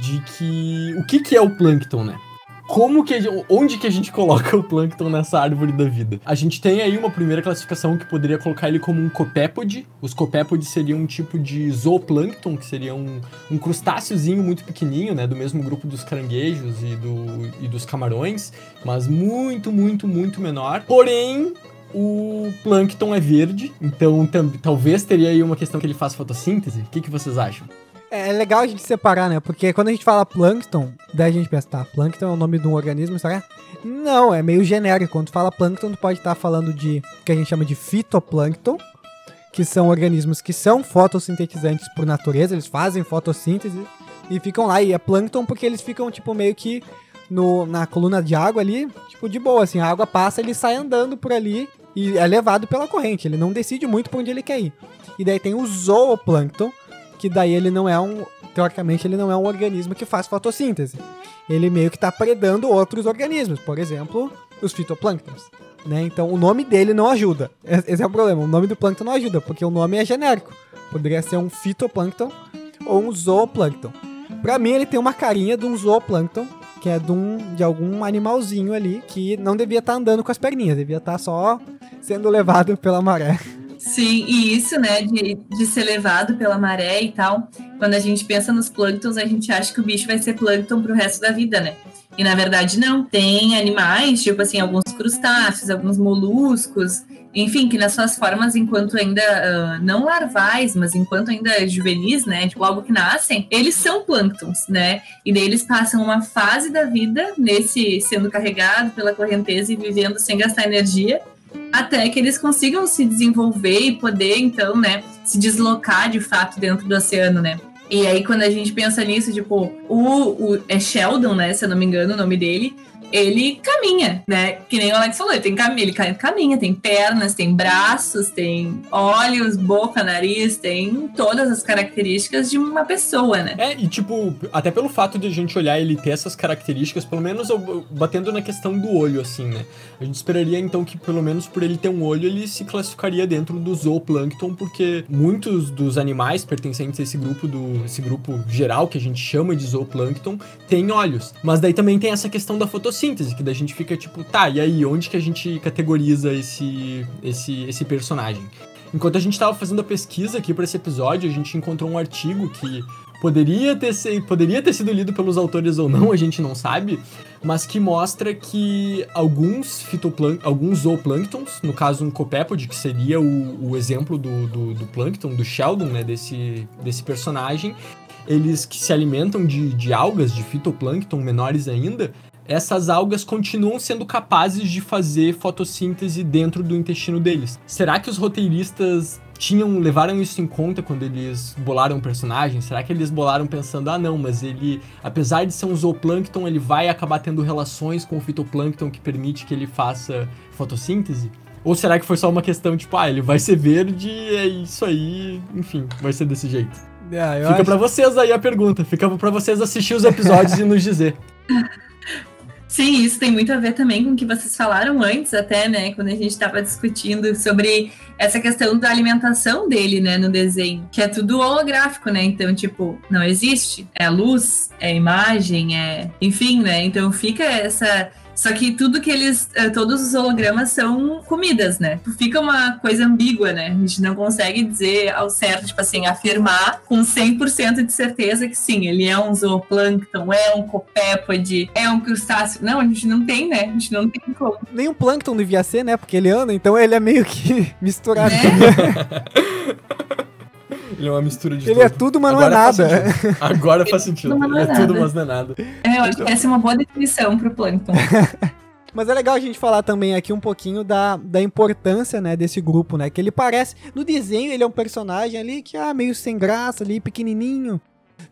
de que o que, que é o Plankton, né? Como que gente- onde que a gente coloca o plâncton nessa árvore da vida? A gente tem aí uma primeira classificação que poderia colocar ele como um copépode. Os copépodes seriam um tipo de zooplâncton, que seria um, um crustáceozinho muito pequenininho, né, do mesmo grupo dos caranguejos e, do, e dos camarões, mas muito, muito, muito menor. Porém, o plâncton é verde, então talvez teria aí uma questão que ele faz fotossíntese. O que, que vocês acham? É legal a gente separar, né? Porque quando a gente fala plâncton, daí a gente pensa, tá, plâncton é o nome de um organismo, será? Não, é meio genérico. Quando tu fala plâncton, tu pode estar falando de o que a gente chama de fitoplâncton, que são organismos que são fotossintetizantes por natureza, eles fazem fotossíntese e ficam lá. E é plâncton porque eles ficam, tipo, meio que no, na coluna de água ali, tipo, de boa, assim, a água passa, ele sai andando por ali e é levado pela corrente, ele não decide muito pra onde ele quer ir. E daí tem o zooplâncton, que daí ele não é um, teoricamente, ele não é um organismo que faz fotossíntese. Ele meio que tá predando outros organismos, por exemplo, os fitoplânctons. Né? Então o nome dele não ajuda. Esse é o problema. O nome do plâncton não ajuda, porque o nome é genérico. Poderia ser um fitoplâncton ou um zooplâncton. Pra mim, ele tem uma carinha de um zooplâncton, que é de, um, de algum animalzinho ali que não devia estar andando com as perninhas, devia estar só sendo levado pela maré. [LAUGHS] Sim, e isso, né, de, de ser levado pela maré e tal, quando a gente pensa nos plânctons, a gente acha que o bicho vai ser plâncton pro resto da vida, né? E na verdade não. Tem animais, tipo assim, alguns crustáceos, alguns moluscos, enfim, que nas suas formas, enquanto ainda uh, não larvais, mas enquanto ainda juvenis, né, tipo logo que nascem, eles são plânctons, né? E daí eles passam uma fase da vida nesse sendo carregado pela correnteza e vivendo sem gastar energia, até que eles consigam se desenvolver e poder então, né, se deslocar de fato dentro do oceano, né? E aí, quando a gente pensa nisso, tipo, o, o é Sheldon, né? Se eu não me engano, o nome dele ele caminha, né? Que nem o Alex falou, ele tem caminho, ele caminha, tem pernas, tem braços, tem olhos, boca, nariz, tem todas as características de uma pessoa, né? É, e tipo, até pelo fato de a gente olhar ele ter essas características, pelo menos batendo na questão do olho, assim, né? A gente esperaria então que, pelo menos por ele ter um olho, ele se classificaria dentro do zooplâncton, porque muitos dos animais pertencentes a esse grupo, do, esse grupo geral que a gente chama de zooplâncton, têm olhos. Mas daí também tem essa questão da fotossíntese síntese, que daí a gente fica tipo, tá, e aí, onde que a gente categoriza esse, esse, esse personagem? Enquanto a gente estava fazendo a pesquisa aqui para esse episódio, a gente encontrou um artigo que poderia ter, se, poderia ter sido lido pelos autores ou não, a gente não sabe, mas que mostra que alguns fitoplan alguns zooplânctons, no caso um copépode, que seria o, o exemplo do, do, do plâncton, do Sheldon, né, desse, desse personagem, eles que se alimentam de, de algas, de fitoplâncton menores ainda, essas algas continuam sendo capazes de fazer fotossíntese dentro do intestino deles. Será que os roteiristas tinham levaram isso em conta quando eles bolaram o personagem? Será que eles bolaram pensando, ah não, mas ele, apesar de ser um zooplâncton, ele vai acabar tendo relações com o fitoplâncton que permite que ele faça fotossíntese? Ou será que foi só uma questão tipo, ah, ele vai ser verde, é isso aí, enfim, vai ser desse jeito? Ah, Fica acho... para vocês aí a pergunta, fica para vocês assistir os episódios e nos dizer. [LAUGHS] Sim, isso tem muito a ver também com o que vocês falaram antes, até, né, quando a gente estava discutindo sobre essa questão da alimentação dele, né, no desenho, que é tudo holográfico, né? Então, tipo, não existe, é luz, é imagem, é, enfim, né? Então fica essa só que tudo que eles. Eh, todos os hologramas são comidas, né? Fica uma coisa ambígua, né? A gente não consegue dizer ao certo, tipo assim, afirmar com 100% de certeza que sim, ele é um zooplâncton, é um copépode, é um crustáceo. Não, a gente não tem, né? A gente não tem como. Nem um plâncton devia ser, né? Porque ele anda, então ele é meio que [LAUGHS] misturado. Né? [LAUGHS] Ele é uma mistura de Ele é tudo. é tudo, mas não é nada. Agora faz sentido. Ele é tudo, mas não é nada. É, eu acho que essa é uma boa definição pro plâncton. [LAUGHS] Mas é legal a gente falar também aqui um pouquinho da, da importância, né, desse grupo, né? Que ele parece... No desenho, ele é um personagem ali que, ah, meio sem graça ali, pequenininho.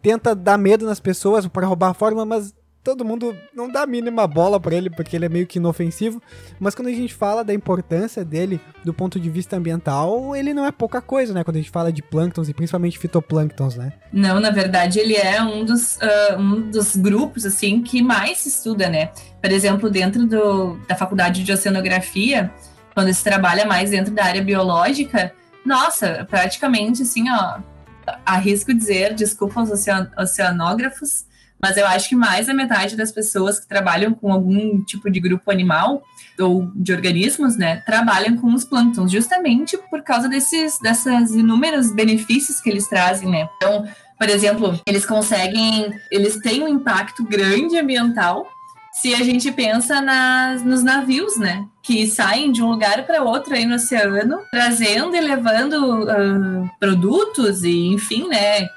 Tenta dar medo nas pessoas para roubar a forma, mas todo mundo não dá a mínima bola para ele porque ele é meio que inofensivo, mas quando a gente fala da importância dele do ponto de vista ambiental, ele não é pouca coisa, né? Quando a gente fala de plânctons e principalmente fitoplânctons, né? Não, na verdade ele é um dos, uh, um dos grupos assim que mais se estuda, né? Por exemplo, dentro do, da faculdade de oceanografia, quando se trabalha mais dentro da área biológica, nossa, praticamente assim, ó, arrisco dizer, desculpa aos ocean oceanógrafos, mas eu acho que mais da metade das pessoas que trabalham com algum tipo de grupo animal ou de organismos, né, trabalham com os plânctons, justamente por causa desses, dessas inúmeros benefícios que eles trazem, né. Então, por exemplo, eles conseguem, eles têm um impacto grande ambiental se a gente pensa nas, nos navios, né? Que saem de um lugar para outro aí no oceano, trazendo e levando uh, produtos e, enfim, né?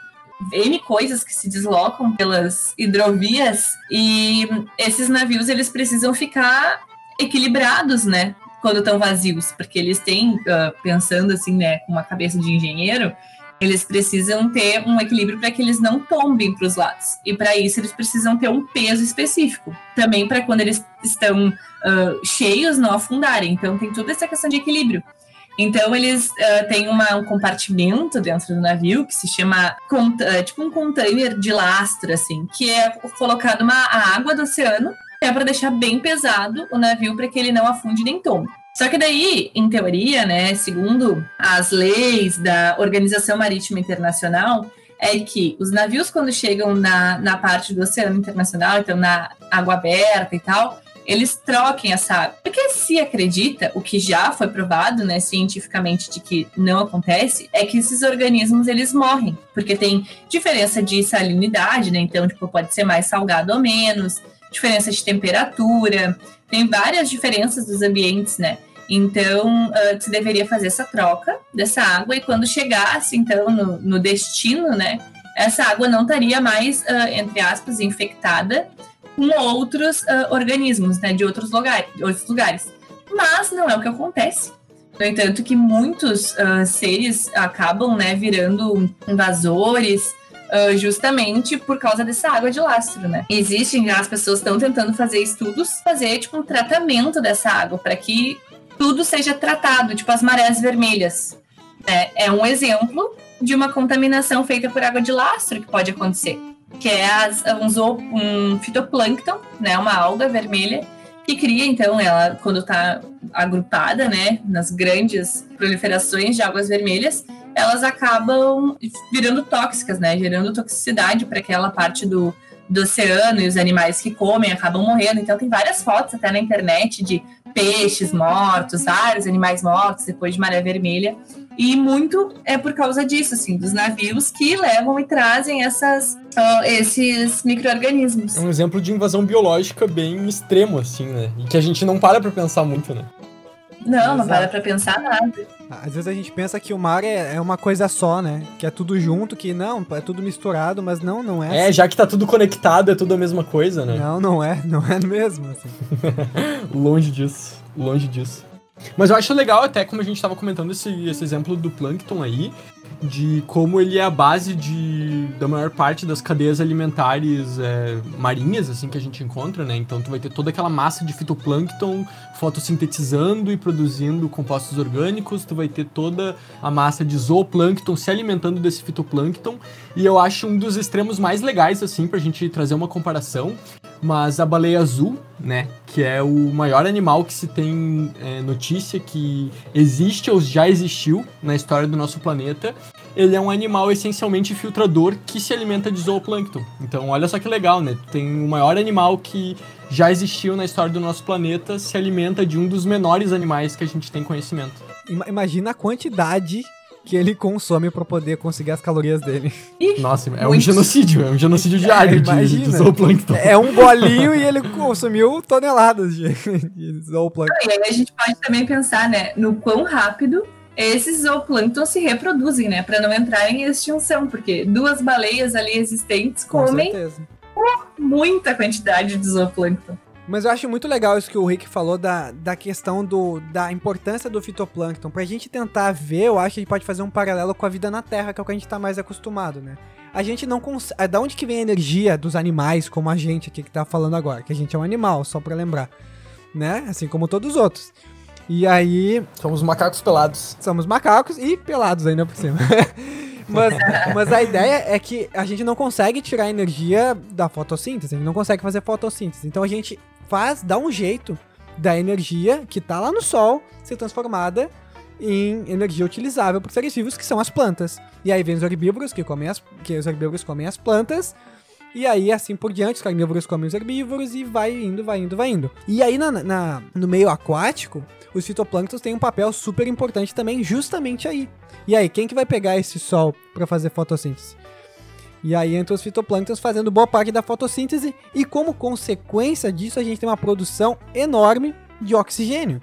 N coisas que se deslocam pelas hidrovias e esses navios eles precisam ficar equilibrados, né? quando estão vazios, porque eles têm, ah, pensando assim, né, com uma cabeça de engenheiro, eles precisam ter um equilíbrio para que eles não tombem para os lados. E para isso eles precisam ter um peso específico. Também para quando eles estão ah, cheios não afundarem. Então tem toda essa questão de equilíbrio. Então eles ah, têm uma- um compartimento dentro do navio que se chama ah, tipo um container de lastro, assim, que é colocado uma a água do oceano é para deixar bem pesado o navio para que ele não afunde nem tombe. Só que daí, em teoria, né, segundo as leis da Organização Marítima Internacional, é que os navios, quando chegam na, na parte do Oceano Internacional, então na água aberta e tal, eles troquem essa água. Porque se acredita, o que já foi provado, né, cientificamente, de que não acontece, é que esses organismos, eles morrem. Porque tem diferença de salinidade, né, então, tipo, pode ser mais salgado ou menos, diferença de temperatura, tem várias diferenças dos ambientes, né? Então, ah, você deveria fazer essa troca dessa água e quando chegasse, então, no, no destino, né? Essa água não estaria mais, ah, entre aspas, infectada com outros ah, organismos, né? De outros lugares, outros lugares. Mas não é o que acontece. No entanto, que muitos ah, seres acabam, né, virando invasores, Uh, justamente por causa dessa água de lastro, né? Existem já as pessoas estão tentando fazer estudos, fazer tipo um tratamento dessa água para que tudo seja tratado, tipo as marés vermelhas. né? É um exemplo de uma contaminação feita por água de lastro que pode acontecer, que é as, um, um fitoplâncton, né? Uma alga vermelha que cria, então, ela quando está agrupada, né? Nas grandes proliferações de águas vermelhas, elas acabam virando tóxicas, né? Gerando toxicidade para aquela parte do, do oceano e os animais que comem acabam morrendo. Então tem várias fotos até na internet de peixes mortos, vários animais mortos depois de maré vermelha. E muito é por causa disso, assim, dos navios que levam e trazem essas, ah, esses micro-organismos. É um exemplo de invasão biológica bem extremo, assim, né? E que a gente não para pra pensar muito, né? Não, não Exato. para pra pensar nada. Às vezes a gente pensa que o mar é, é uma coisa só, né? Que é tudo junto, que não, é tudo misturado, mas não, não é. É, assim. já que tá tudo conectado, é tudo a mesma coisa, né? Não, não é, não é mesmo, assim. [LAUGHS] Longe disso, longe disso. Mas eu acho legal até, como a gente tava comentando esse, esse exemplo do Plankton aí, de como ele é a base de, da maior parte das cadeias alimentares é, marinhas, assim, que a gente encontra, né? Então tu vai ter toda aquela massa de fitoplâncton fotossintetizando e produzindo compostos orgânicos, tu vai ter toda a massa de zooplâncton se alimentando desse fitoplâncton, e eu acho um dos extremos mais legais, assim, pra gente trazer uma comparação, mas a baleia azul, né, que é o maior animal que se tem é, notícia que existe ou já existiu na história do nosso planeta, ele é um animal essencialmente filtrador que se alimenta de zooplâncton. Então, olha só que legal, né? Tem o maior animal que já existiu na história do nosso planeta se alimenta de um dos menores animais que a gente tem conhecimento. Ima- Imagina a quantidade que ele consome pra poder conseguir as calorias dele. Nossa, é um Muito. genocídio, é um genocídio diário de, imagina. de zooplâncton. É um golinho e ele consumiu toneladas de, de zooplâncton. E aí a gente pode também pensar, né, no quão rápido esses zooplâncton se reproduzem, né, para não entrar em extinção, porque duas baleias ali existentes Com comem certeza. muita quantidade de zooplâncton. Mas eu acho muito legal isso que o Rick falou da, da questão do, da importância do fitoplâncton. Pra gente tentar ver, eu acho que a gente pode fazer um paralelo com a vida na Terra, que é o que a gente tá mais acostumado, né? A gente não consegue. Da onde que vem a energia dos animais, como a gente aqui que tá falando agora? Que a gente é um animal, só pra lembrar. Né? Assim como todos os outros. E aí, Somos macacos pelados. somos macacos e pelados ainda por cima. [LAUGHS] mas, mas a ideia é que a gente não consegue tirar energia da fotossíntese, a gente não consegue fazer fotossíntese. Então a gente faz, dá um jeito da energia que tá lá no sol ser transformada em energia utilizável para seres vivos, que são as plantas. E aí vem os herbívoros, que comem as, que os herbívoros comem as plantas, e aí, assim por diante, os carnívoros comem os herbívoros e vai indo, vai indo, vai indo. E aí, na, na- no meio aquático, os fitoplânctons têm um papel super importante também, justamente aí. E aí, quem que vai pegar esse sol para fazer fotossíntese? E aí entra os fitoplânctons fazendo boa parte da fotossíntese e como consequência disso a gente tem uma produção enorme de oxigênio,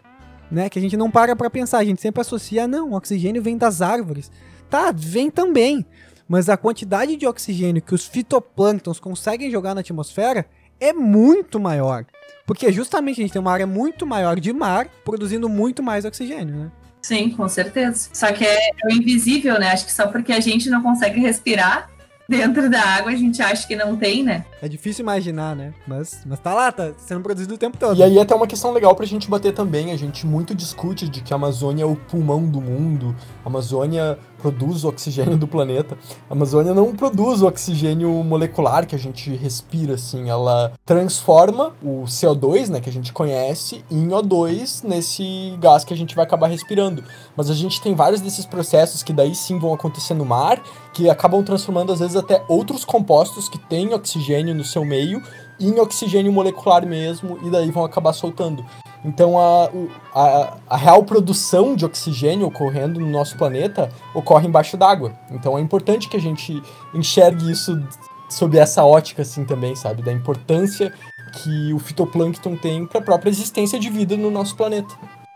né? Que a gente não para para pensar, a gente sempre associa, não, o oxigênio vem das árvores. Tá, vem também, mas a quantidade de oxigênio que os fitoplânctons conseguem jogar na atmosfera é muito maior. Porque justamente a gente tem uma área muito maior de mar, produzindo muito mais oxigênio, né? Sim, com certeza. Só que é, é o invisível, né? Acho que só porque a gente não consegue respirar dentro da água, a gente acha que não tem, né? É difícil imaginar, né? Mas, mas tá lá, tá sendo produzido o tempo todo. E aí até uma questão legal pra gente bater também, a gente muito discute de que a Amazônia é o pulmão do mundo, a Amazônia produz o oxigênio do planeta. A Amazônia não produz o oxigênio molecular que a gente respira, assim, ela transforma o CO2, né, que a gente conhece, em O2 nesse gás que a gente vai acabar respirando. Mas a gente tem vários desses processos que daí sim vão acontecer no mar, que acabam transformando às vezes até outros compostos que têm oxigênio no seu meio em oxigênio molecular mesmo, e daí vão acabar soltando. Então a, a, a real produção de oxigênio ocorrendo no nosso planeta ocorre embaixo d'água. Então é importante que a gente enxergue isso sob essa ótica assim também, sabe? Da importância que o fitoplâncton tem para a própria existência de vida no nosso planeta.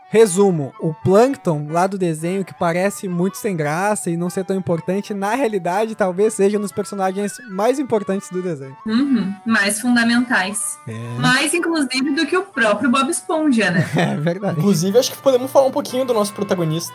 Resumo, o plâncton lá do desenho que parece muito sem graça e não ser tão importante, na realidade talvez seja um dos personagens mais importantes do desenho. Uhum, mais fundamentais. Mais, inclusive, do que o próprio Bob Esponja, né? [LAUGHS] É verdade. Inclusive, acho que podemos falar um pouquinho do nosso protagonista.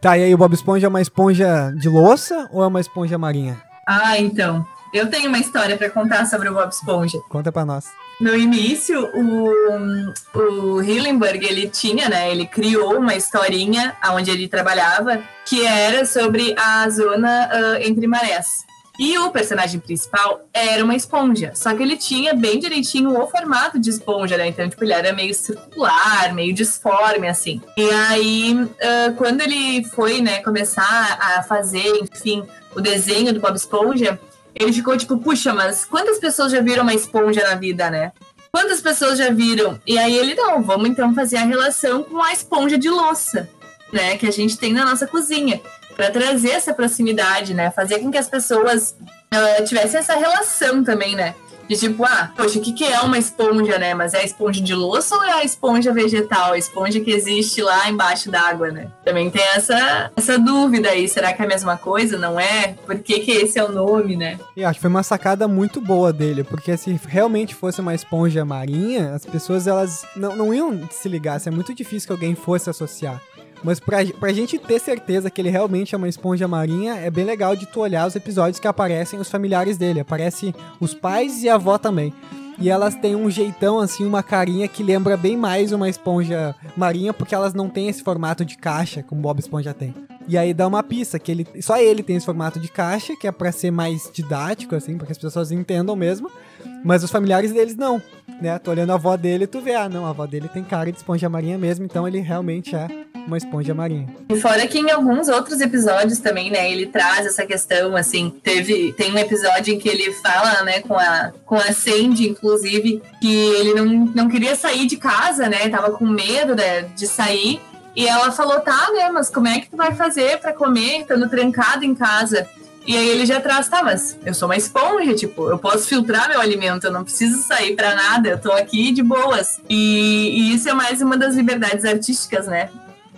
Tá, e aí o Bob Esponja é uma esponja de louça ou é uma esponja marinha? Ah, então. Eu tenho uma história pra contar sobre o Bob Esponja. Conta pra nós. No início, o, o Hillenburg, ele tinha, né? Ele criou uma historinha onde ele trabalhava que era sobre a zona ah, entre marés. E o personagem principal era uma esponja, só que ele tinha bem direitinho o formato de esponja, né? Então, tipo, ele era meio circular, meio disforme, assim. E aí, ah, quando ele foi, né, começar a fazer, enfim, o desenho do Bob Esponja, ele ficou tipo, puxa, mas quantas pessoas já viram uma esponja na vida, né? Quantas pessoas já viram? E aí ele, não, vamos então fazer a relação com a esponja de louça, né? Que a gente tem na nossa cozinha. Pra trazer essa proximidade, né? Fazer com que as pessoas ah, tivessem essa relação também, né? De tipo, ah, poxa, o que, que é uma esponja, né? Mas é a esponja de louça ou é a esponja vegetal? A esponja que existe lá embaixo d'água, né? Também tem essa, essa dúvida aí. Será que é a mesma coisa? Não é? Por que, que esse é o nome, né? E acho que foi uma sacada muito boa dele, porque se realmente fosse uma esponja marinha, as pessoas elas não, não iam se ligar, é muito difícil que alguém fosse associar. Mas pra, pra gente ter certeza que ele realmente é uma esponja marinha, é bem legal de tu olhar os episódios que aparecem os familiares dele. Aparece os pais e a avó também. E elas têm um jeitão, assim, uma carinha que lembra bem mais uma esponja marinha, porque elas não têm esse formato de caixa, como Bob Esponja tem. E aí dá uma pista, que ele só ele tem esse formato de caixa, que é pra ser mais didático, assim, para que as pessoas entendam mesmo. Mas os familiares deles não, né? Tu olhando a avó dele, tu vê, ah, não, a avó dele tem cara de esponja marinha mesmo, então ele realmente é uma esponja marinha. E fora que em alguns outros episódios também, né, ele traz essa questão, assim, teve, tem um episódio em que ele fala, né, com a, com a Sandy, inclusive, que ele não, não queria sair de casa, né, tava com medo né, de sair, e ela falou, tá, né, mas como é que tu vai fazer pra comer, estando trancado em casa? E aí ele já traz, tá, mas eu sou uma esponja, tipo, eu posso filtrar meu alimento, eu não preciso sair pra nada, eu tô aqui de boas. E, e isso é mais uma das liberdades artísticas, né?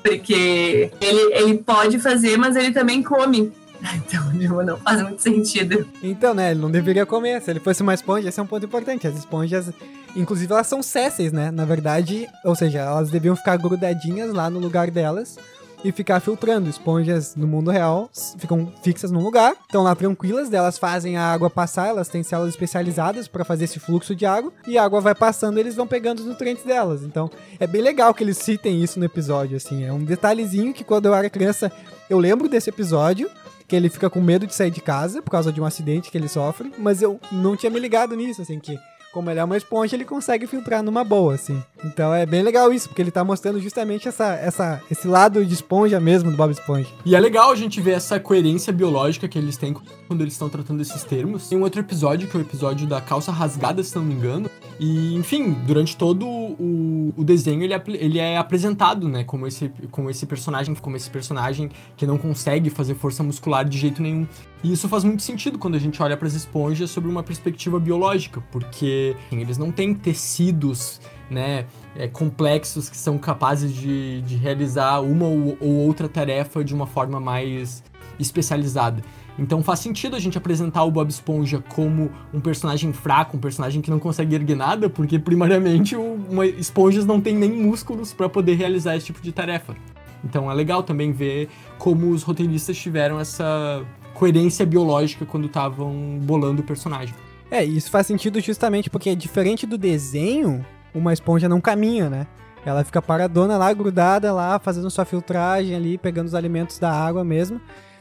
Porque ele, ele pode fazer, mas ele também come. [LAUGHS] Então, tipo, não faz muito sentido. Então, né, ele não deveria comer. Se ele fosse uma esponja, esse é um ponto importante. As esponjas, inclusive, elas são césseis, né? Na verdade, ou seja, elas deviam ficar grudadinhas lá no lugar delas e ficar filtrando. Esponjas no mundo real ficam fixas num lugar, estão lá tranquilas, elas fazem a água passar, elas têm células especializadas para fazer esse fluxo de água, e a água vai passando e eles vão pegando os nutrientes delas. Então, é bem legal que eles citem isso no episódio, assim. É um detalhezinho que quando eu era criança, eu lembro desse episódio, que ele fica com medo de sair de casa por causa de um acidente que ele sofre, mas eu não tinha me ligado nisso, assim, que como ele é uma esponja, ele consegue filtrar numa boa, assim. Então é bem legal isso, porque ele tá mostrando justamente essa, essa, esse lado de esponja mesmo do Bob Esponja. E é legal a gente ver essa coerência biológica que eles têm quando eles estão tratando esses termos. Tem um outro episódio, que é o episódio da calça rasgada, se não me engano. E, enfim, durante todo o, o desenho ele, apl- ele é apresentado, né, como esse, como esse personagem, como esse personagem que não consegue fazer força muscular de jeito nenhum. E isso faz muito sentido quando a gente olha para as esponjas sobre uma perspectiva biológica, porque eles não têm tecidos, né, é, complexos que são capazes de, de realizar uma ou, ou outra tarefa de uma forma mais especializada. Então faz sentido a gente apresentar o Bob Esponja como um personagem fraco, um personagem que não consegue erguer nada, porque primariamente o, uma, esponjas não tem nem músculos para poder realizar esse tipo de tarefa. Então é legal também ver como os roteiristas tiveram essa coerência biológica quando estavam bolando o personagem. É, isso faz sentido justamente porque, diferente do desenho, uma esponja não caminha, né? Ela fica paradona lá, grudada lá, fazendo sua filtragem ali, pegando os alimentos da água mesmo.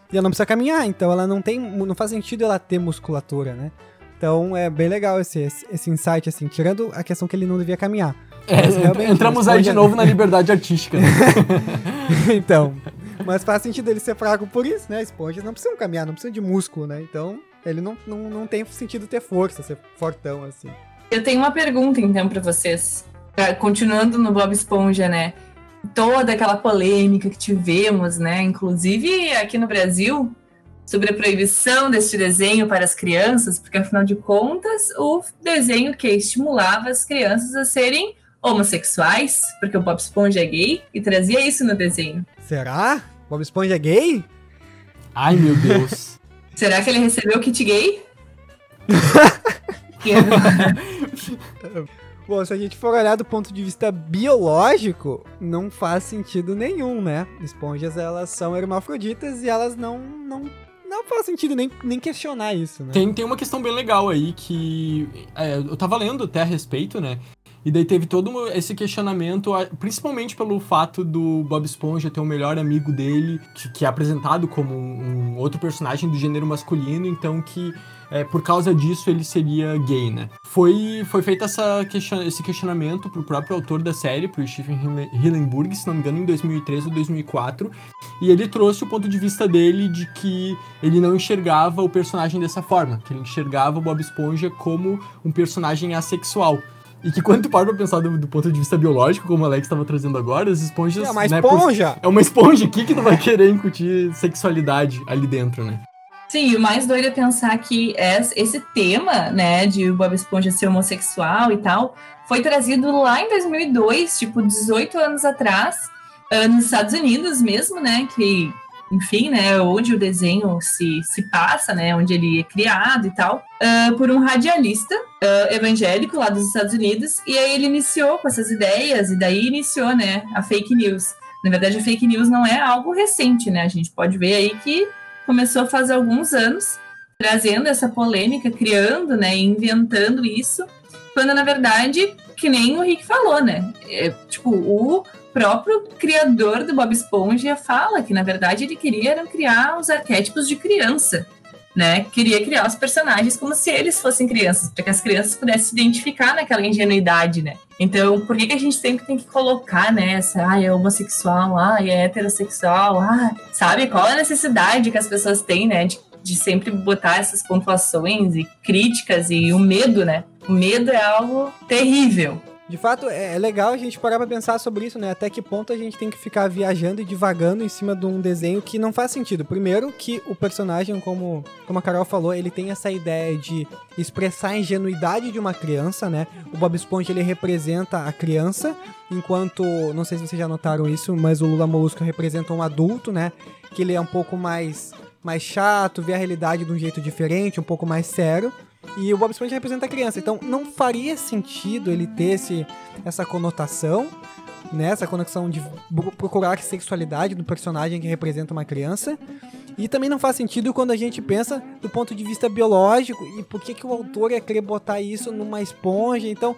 E ela não precisa caminhar, então ela não tem. Não faz sentido ela ter musculatura, né? Então é bem legal esse, esse insight, assim, tirando a questão que ele não devia caminhar. É, [LAUGHS] entramos aí de novo na liberdade artística. Né? [LAUGHS] então. Mas faz sentido ele ser fraco por isso, né? Esponjas não precisam caminhar, não precisam de músculo, né? Então, ele não, não, não tem sentido ter força, ser fortão, assim. Eu tenho uma pergunta, então, pra vocês. Continuando no Bob Esponja, né? Toda aquela polêmica que tivemos, né? Inclusive aqui no Brasil, sobre a proibição deste desenho para as crianças, porque afinal de contas, o desenho que estimulava as crianças a serem homossexuais, porque o Bob Esponja é gay, e trazia isso no desenho. Será? Bob Esponja é gay? Ai meu Deus. [LAUGHS] Será que ele recebeu o kit gay? [LAUGHS] Bom, se a gente for olhar do ponto de vista biológico, não faz sentido nenhum, né? Esponjas, elas são hermafroditas e elas não, não, não faz sentido nem, nem questionar isso, né? Tem, tem uma questão bem legal aí que é, eu tava lendo até a respeito, né? E daí teve todo esse questionamento, principalmente pelo fato do Bob Esponja ter o melhor amigo dele, que, é apresentado como um, um outro personagem do gênero masculino, então que é, por causa disso ele seria gay, né? Foi, foi feito essa question- esse questionamento pro próprio autor da série, pro Stephen Hille- Hillenburg, se não me engano, em 2003 ou 2004, e ele trouxe o ponto de vista dele de que ele não enxergava o personagem dessa forma, que ele enxergava o Bob Esponja como um personagem assexual. E que quando tu para pra pensar do, do ponto de vista biológico, como o Alex estava trazendo agora, as esponjas. É uma né, por- esponja! é uma esponja aqui que não vai querer incutir sexualidade ali dentro, né? Sim, e o mais doido é pensar que es- esse tema, né, de o Bob Esponja ser homossexual e tal, foi trazido lá em 2002, tipo, 18 anos atrás, ah, nos Estados Unidos mesmo, né, que, enfim, né, onde o desenho se, se passa, né, onde ele é criado e tal, ah, por um radialista ah, evangélico lá dos Estados Unidos, e aí ele iniciou com essas ideias, e daí iniciou, né, a fake news. Na verdade, a fake news não é algo recente, né, a gente pode ver aí que começou faz alguns anos, trazendo essa polêmica, criando, né, inventando isso, quando na verdade, que nem o Rick falou, né, é, tipo, o próprio criador do Bob Esponja fala que na verdade ele queria criar os arquétipos de criança, né, queria criar os personagens como se eles fossem crianças, para que as crianças pudessem se identificar naquela ingenuidade, né. Então, por que, que a gente sempre tem que colocar, né, ah, é homossexual, ah, é heterossexual, ah, sabe? Qual a necessidade que as pessoas têm, né, de, de sempre botar essas pontuações e críticas e o medo, né? O medo é algo terrível. De fato, é é legal a gente parar pra pensar sobre isso, né? Até que ponto a gente tem que ficar viajando e divagando em cima de um desenho que não faz sentido. Primeiro, que o personagem, como, como a Carol falou, ele tem essa ideia de expressar a ingenuidade de uma criança, né? O Bob Esponja, ele representa a criança, enquanto, não sei se vocês já notaram isso, mas o Lula Molusco representa um adulto, né? Que ele é um pouco mais, mais chato, vê a realidade de um jeito diferente, um pouco mais sério. E o Bob Esponja representa a criança. Então não faria sentido ele ter esse, essa conotação, né? Essa conexão de procurar a sexualidade do personagem que representa uma criança. E também não faz sentido quando a gente pensa do ponto de vista biológico e por que, que o autor ia querer botar isso numa esponja. Então,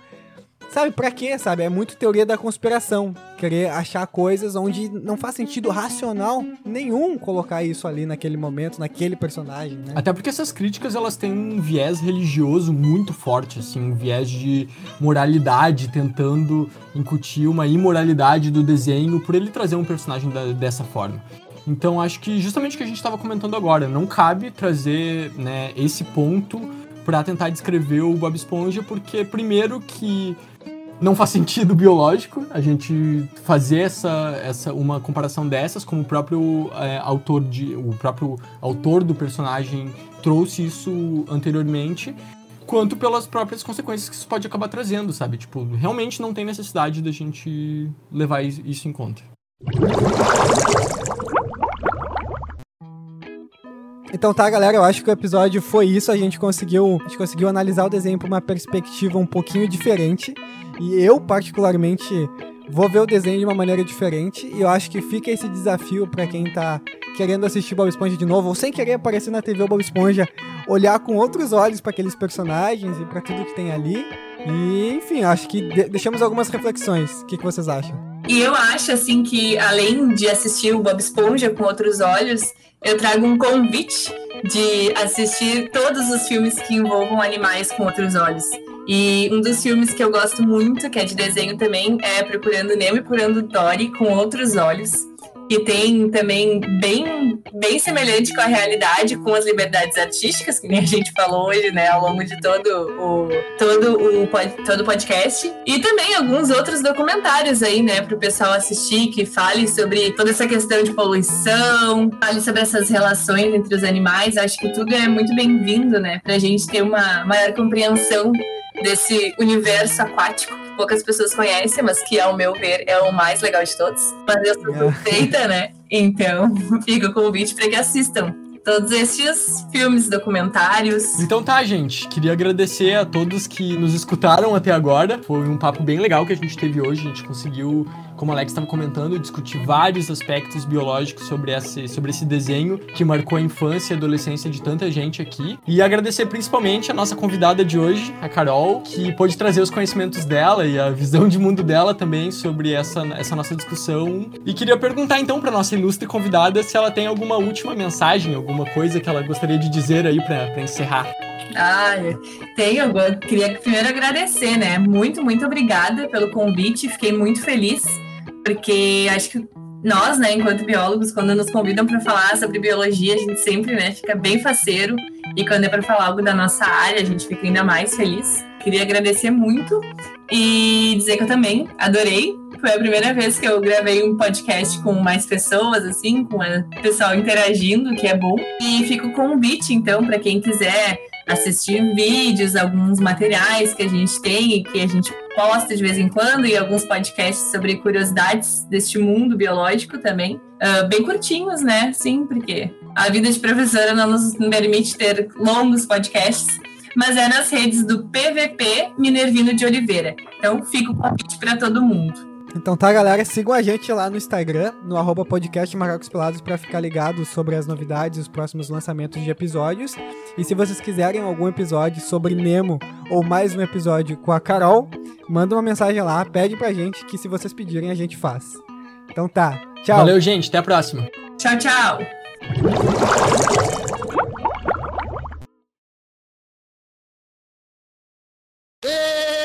sabe, pra quê, sabe? É muito teoria da conspiração. Querer achar coisas onde não faz sentido racional nenhum colocar isso ali naquele momento, naquele personagem, né? Até porque essas críticas elas têm um viés religioso muito forte, assim, um viés de moralidade, tentando incutir uma imoralidade do desenho por ele trazer um personagem da- dessa forma. Então acho que justamente o que a gente estava comentando agora, não cabe trazer né, esse ponto para tentar descrever o Bob Esponja, porque primeiro que não faz sentido [LAUGHS] biológico a gente fazer essa, essa uma comparação dessas, como o próprio é, autor de o próprio autor do personagem trouxe isso anteriormente, quanto pelas próprias consequências que isso pode acabar trazendo, sabe? Tipo, realmente não tem necessidade da gente levar isso em conta. Então tá, galera, eu acho que o episódio foi isso. A gente conseguiu, a gente conseguiu analisar o desenho por uma perspectiva um pouquinho diferente. E eu, particularmente, vou ver o desenho de uma maneira diferente. E eu acho que fica esse desafio para quem tá querendo assistir Bob Esponja de novo, ou sem querer aparecer na TV Bob Esponja, olhar com outros olhos para aqueles personagens e para tudo que tem ali. E, enfim, acho que de deixamos algumas reflexões. O que, que vocês acham? E eu acho, assim, que além de assistir o Bob Esponja com outros olhos, eu trago um convite de assistir todos os filmes que envolvam animais com outros olhos. E um dos filmes que eu gosto muito, que é de desenho também, é Procurando Nemo e Procurando Dory com outros olhos que tem também bem, bem semelhante com a realidade, com as liberdades artísticas, que nem a gente falou hoje, né, ao longo de todo o, todo o, todo podcast. E também alguns outros documentários aí, né, para o pessoal assistir, que fale sobre toda essa questão de poluição, fale sobre essas relações entre os animais. Acho que tudo é muito bem-vindo, né, para a gente ter uma maior compreensão desse universo aquático poucas pessoas conhecem, mas que, ao meu ver, é o mais legal de todos. Mas eu sou suspeita, né? Então, [LAUGHS] fica o convite para que assistam todos esses filmes, documentários. Então tá, gente. Queria agradecer a todos que nos escutaram até agora. Foi um papo bem legal que a gente teve hoje. A gente conseguiu como o Alex estava comentando, discutir vários aspectos biológicos sobre esse, sobre esse desenho que marcou a infância e adolescência de tanta gente aqui. E agradecer principalmente a nossa convidada de hoje, a Carol, que pôde trazer os conhecimentos dela e a visão de mundo dela também sobre essa, essa nossa discussão. E queria perguntar então para nossa ilustre convidada se ela tem alguma última mensagem, alguma coisa que ela gostaria de dizer aí para encerrar. Ah, tenho. Eu queria primeiro agradecer, né? Muito, muito obrigada pelo convite. Fiquei muito feliz, porque acho que nós, né, enquanto biólogos, quando nos convidam para falar sobre biologia, a gente sempre, né, fica bem faceiro. E quando é para falar algo da nossa área, a gente fica ainda mais feliz. Queria agradecer muito e dizer que eu também adorei. Foi a primeira vez que eu gravei um podcast com mais pessoas, assim, com o pessoal interagindo, que é bom. E fica o convite, então, para quem quiser assistir vídeos, alguns materiais que a gente tem e que a gente posta de vez em quando, e alguns podcasts sobre curiosidades deste mundo biológico também. Uh, bem curtinhos, né? Sim, porque a vida de professora não nos permite ter longos podcasts, mas é nas redes do PVP Minervino de Oliveira. Então fica o convite para todo mundo. Então tá, galera, sigam a gente lá no Instagram, no arroba podcast Macacos Pelados, pra ficar ligado sobre as novidades, os próximos lançamentos de episódios. E se vocês quiserem algum episódio sobre Nemo ou mais um episódio com a Carol, manda uma mensagem lá, pede pra gente, que se vocês pedirem a gente faz. Então tá, tchau. Valeu, gente, até a próxima. Tchau, tchau. Hey!